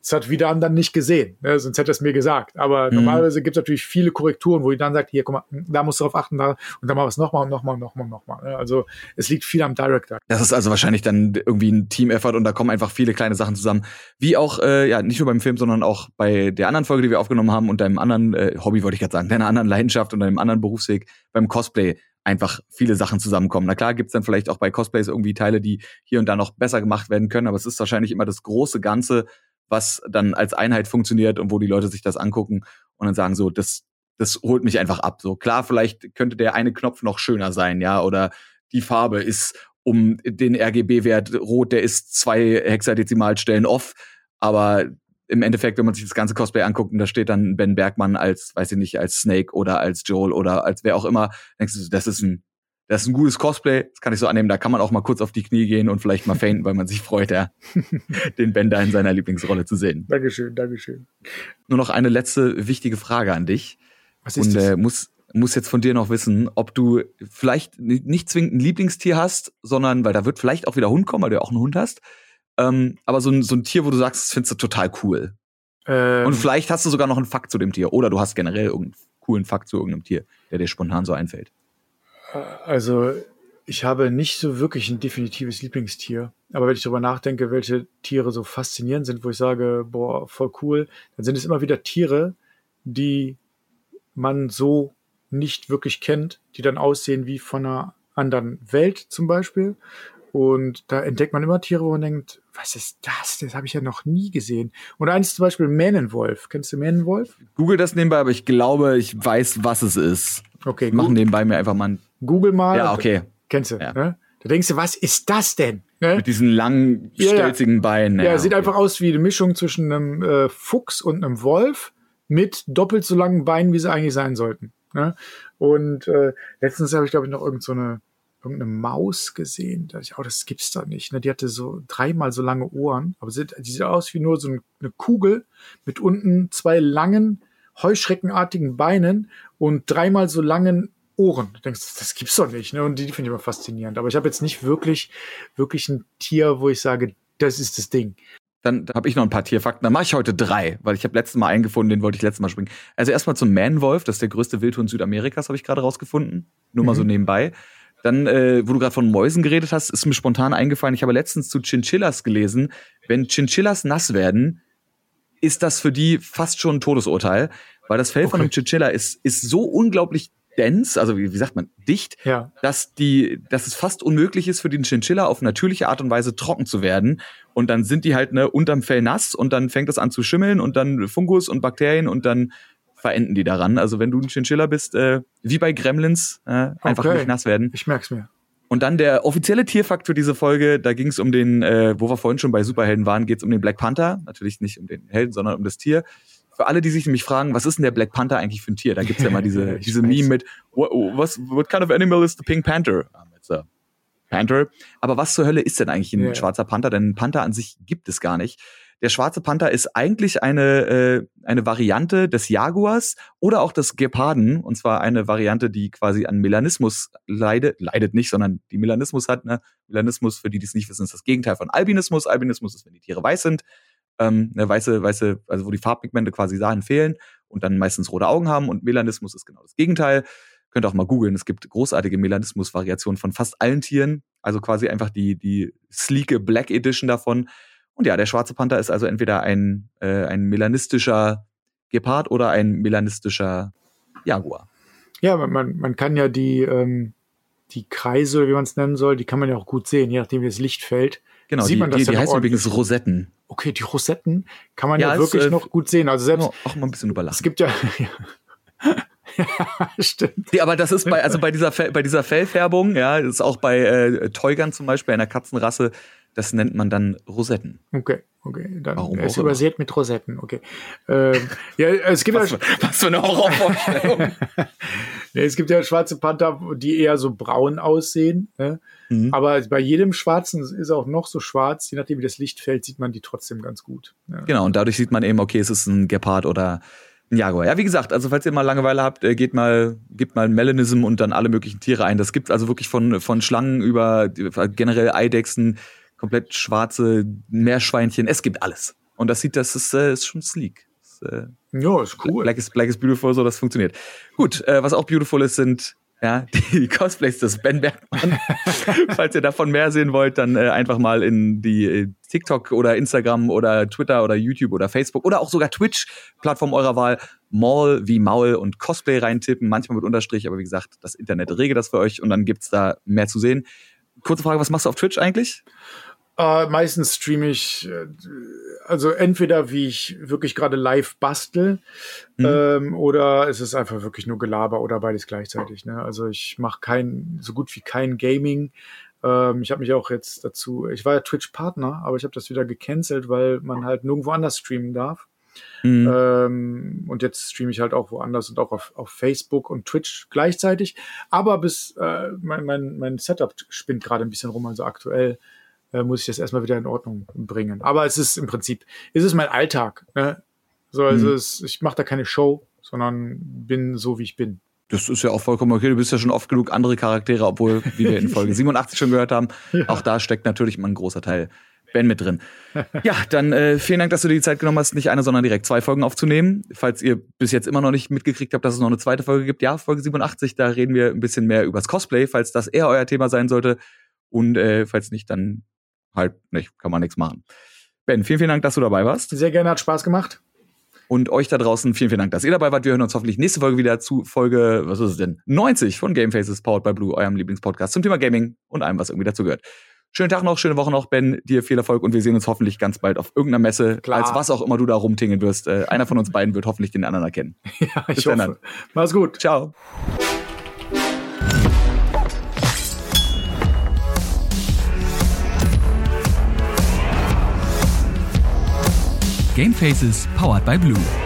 das hat wieder dann nicht gesehen, ne? sonst hätte er es mir gesagt. Aber mhm. normalerweise gibt es natürlich viele Korrekturen, wo die dann sagt, hier, guck mal, da musst du drauf achten, da und dann machen wir es nochmal und nochmal und nochmal und nochmal. Ne? Also es liegt viel am Director. Das ist also wahrscheinlich dann irgendwie ein Team-Effort und da kommen einfach viele kleine Sachen zusammen. Wie auch, äh, ja, nicht nur beim Film, sondern auch bei der anderen Folge, die wir aufgenommen haben und deinem anderen äh, Hobby, wollte ich gerade sagen, deiner anderen Leidenschaft und deinem anderen Berufsweg beim Cosplay einfach viele Sachen zusammenkommen. Na klar, gibt's dann vielleicht auch bei Cosplays irgendwie Teile, die hier und da noch besser gemacht werden können, aber es ist wahrscheinlich immer das große Ganze, was dann als Einheit funktioniert und wo die Leute sich das angucken und dann sagen so, das, das holt mich einfach ab. So klar, vielleicht könnte der eine Knopf noch schöner sein, ja, oder die Farbe ist um den RGB-Wert rot, der ist zwei Hexadezimalstellen off, aber im Endeffekt, wenn man sich das ganze Cosplay anguckt und da steht dann Ben Bergmann als, weiß ich nicht, als Snake oder als Joel oder als wer auch immer, denkst du, das ist ein das ist ein gutes Cosplay, das kann ich so annehmen. Da kann man auch mal kurz auf die Knie gehen und vielleicht mal fainten, weil man sich freut, ja, [LAUGHS] den Bender in seiner Lieblingsrolle zu sehen. Dankeschön, Dankeschön. Nur noch eine letzte wichtige Frage an dich. Was ist und das? Äh, muss, muss jetzt von dir noch wissen, ob du vielleicht nicht zwingend ein Lieblingstier hast, sondern, weil da wird vielleicht auch wieder Hund kommen, weil du ja auch einen Hund hast. Ähm, aber so ein, so ein Tier, wo du sagst, das findest du total cool. Ähm, und vielleicht hast du sogar noch einen Fakt zu dem Tier. Oder du hast generell irgendeinen coolen Fakt zu irgendeinem Tier, der dir spontan so einfällt. Also ich habe nicht so wirklich ein definitives Lieblingstier. Aber wenn ich darüber nachdenke, welche Tiere so faszinierend sind, wo ich sage, boah, voll cool, dann sind es immer wieder Tiere, die man so nicht wirklich kennt, die dann aussehen wie von einer anderen Welt zum Beispiel. Und da entdeckt man immer Tiere, wo man denkt, was ist das? Das habe ich ja noch nie gesehen. Und eins zum Beispiel Mähnenwolf. Kennst du Mähnenwolf? Google das nebenbei, aber ich glaube, ich weiß, was es ist. Okay, Machen nebenbei mir einfach mal ein Google mal. Ja, okay. Kennst du, ja. ne? Da denkst du, was ist das denn? Ne? Mit diesen langen, stelzigen ja, Beinen. Ja, ja sieht okay. einfach aus wie eine Mischung zwischen einem äh, Fuchs und einem Wolf mit doppelt so langen Beinen, wie sie eigentlich sein sollten. Ne? Und äh, letztens habe ich, glaube ich, noch irgend so eine, irgendeine Maus gesehen. Da ich, oh, das gibt's da nicht. Ne? Die hatte so dreimal so lange Ohren, aber sie, die sieht aus wie nur so eine Kugel mit unten zwei langen, heuschreckenartigen Beinen und dreimal so langen Ohren. Du denkst, das gibt's doch nicht. Ne? Und die, die finde ich immer faszinierend. Aber ich habe jetzt nicht wirklich, wirklich ein Tier, wo ich sage, das ist das Ding. Dann habe ich noch ein paar Tierfakten. Dann mache ich heute drei, weil ich habe letztes Mal eingefunden, den wollte ich letztes Mal springen. Also erstmal zum Manwolf, das ist der größte Wildhund Südamerikas, habe ich gerade rausgefunden. Nur mal so mhm. nebenbei. Dann, äh, wo du gerade von Mäusen geredet hast, ist mir spontan eingefallen. Ich habe letztens zu Chinchillas gelesen. Wenn Chinchillas nass werden, ist das für die fast schon ein Todesurteil, weil das Fell okay. von einem Chinchilla ist, ist so unglaublich dense, also wie, wie sagt man, dicht, ja. dass die, dass es fast unmöglich ist für den Chinchilla auf natürliche Art und Weise trocken zu werden. Und dann sind die halt ne unterm Fell nass und dann fängt es an zu schimmeln und dann Fungus und Bakterien und dann verenden die daran. Also wenn du ein Chinchilla bist, äh, wie bei Gremlins, äh, einfach okay. nicht nass werden. Ich merk's mir. Und dann der offizielle Tierfakt für diese Folge, da ging es um den, äh, wo wir vorhin schon bei Superhelden waren, geht es um den Black Panther. Natürlich nicht um den Helden, sondern um das Tier für alle, die sich nämlich fragen, was ist denn der Black Panther eigentlich für ein Tier? Da gibt's ja mal diese, [LAUGHS] diese Meme mit, what, what kind of animal is the Pink Panther? Um, it's a Panther. Aber was zur Hölle ist denn eigentlich ein yeah. schwarzer Panther? Denn ein Panther an sich gibt es gar nicht. Der schwarze Panther ist eigentlich eine, äh, eine Variante des Jaguars oder auch des Geparden. Und zwar eine Variante, die quasi an Melanismus leidet. Leidet nicht, sondern die Melanismus hat. Ne? Melanismus, für die, die es nicht wissen, ist das Gegenteil von Albinismus. Albinismus ist, wenn die Tiere weiß sind ähm, eine weiße, weiße, also wo die Farbpigmente quasi dahin fehlen und dann meistens rote Augen haben und Melanismus ist genau das Gegenteil. Könnt ihr auch mal googeln. Es gibt großartige Melanismus-Variationen von fast allen Tieren. Also quasi einfach die, die sleeke Black Edition davon. Und ja, der schwarze Panther ist also entweder ein, äh, ein melanistischer Gepard oder ein melanistischer Jaguar. Ja, man, man kann ja die, ähm, die Kreise, wie man es nennen soll, die kann man ja auch gut sehen, je nachdem, wie das Licht fällt. Genau, Sieht die, man das die, die heißen übrigens Rosetten. Okay, die Rosetten kann man ja, Ja, es, wirklich äh, noch gut sehen. Also selbst, Auch, auch mal ein bisschen es überlassen. gibt [LAUGHS] ja, ja, stimmt. Nee, aber das ist bei, also bei dieser, Fell, bei dieser Fellfärbung, ja, das ist auch bei äh, Teugern zum Beispiel, einer Katzenrasse, das nennt man dann Rosetten. Okay, okay. Dann Warum er ist übersät mit Rosetten, okay. Ähm, ja, es gibt ja, Was, für- was für eine Horrorvorstellung. [LAUGHS] es gibt ja schwarze Panther, die eher so braun aussehen. Ne? Mhm. Aber bei jedem Schwarzen ist auch noch so schwarz, je nachdem wie das Licht fällt, sieht man die trotzdem ganz gut. Ja. Genau, und dadurch sieht man eben, okay, es ist ein Gepard oder ein Jaguar. Ja, wie gesagt, also falls ihr mal Langeweile habt, äh, geht mal, gebt mal Melanism und dann alle möglichen Tiere ein. Das gibt also wirklich von, von Schlangen über generell Eidechsen, komplett schwarze Meerschweinchen. Es gibt alles. Und das sieht, das ist, äh, ist schon sleek. Das, äh, Ja, ist cool. Black is, Black is beautiful, so das funktioniert. Gut, äh, was auch beautiful ist, sind ja, [LAUGHS] die Cosplays des Ben Bergmann. [LAUGHS] Falls ihr davon mehr sehen wollt, dann äh, einfach mal in die äh, TikTok oder Instagram oder Twitter oder YouTube oder Facebook oder auch sogar Twitch-Plattform eurer Wahl Maul wie Maul und Cosplay reintippen, manchmal mit Unterstrich, aber wie gesagt, das Internet regelt das für euch und dann gibt's da mehr zu sehen. Kurze Frage, was machst du auf Twitch eigentlich? Äh, meistens streame ich, äh, also entweder wie ich wirklich gerade live bastel, Mhm. ähm, oder es ist einfach wirklich nur Gelaber oder beides gleichzeitig. Ne? Also ich mache kein, so gut wie kein Gaming. Ähm, ich habe mich auch jetzt dazu, ich war ja Twitch-Partner, aber ich habe das wieder gecancelt, weil man halt nirgendwo anders streamen darf. Mhm. Ähm, und jetzt streame ich halt auch woanders und auch auf, auf Facebook und Twitch gleichzeitig. Aber bis äh, mein, mein, mein Setup spinnt gerade ein bisschen rum, also aktuell äh, muss ich das erstmal wieder in Ordnung bringen. Aber es ist im Prinzip, es ist mein Alltag. Ne? So, also Mhm. es, ich mache da keine Show, sondern bin so, wie ich bin. Das ist ja auch vollkommen okay. Du bist ja schon oft genug andere Charaktere, obwohl, wie wir in [LAUGHS] Folge 87 schon gehört haben, auch da steckt natürlich immer ein großer Teil Ben mit drin. Ja, dann äh, vielen Dank, dass du dir die Zeit genommen hast, nicht eine, sondern direkt zwei Folgen aufzunehmen. Falls ihr bis jetzt immer noch nicht mitgekriegt habt, dass es noch eine zweite Folge gibt, ja, Folge 87, da reden wir ein bisschen mehr übers Cosplay, falls das eher euer Thema sein sollte. Und äh, falls nicht, dann halt nicht, kann man nichts machen. Ben, vielen, vielen Dank, dass du dabei warst. Sehr gerne, hat Spaß gemacht. Und euch da draußen vielen, vielen Dank, dass ihr dabei wart. Wir hören uns hoffentlich nächste Folge wieder zu Folge, was ist es denn? 90 von Game Faces, powered by Blue, eurem Lieblingspodcast zum Thema Gaming und allem, was irgendwie dazu gehört. Schönen Tag noch, schöne Woche noch, Ben. Dir viel Erfolg und wir sehen uns hoffentlich ganz bald auf irgendeiner Messe, Klar. als was auch immer du da rumtingeln wirst. Äh, einer von uns beiden wird hoffentlich den anderen erkennen. [LAUGHS] Ja, ich Bis dann hoffe. Mach's gut. Ciao. Game Faces powered by Blue.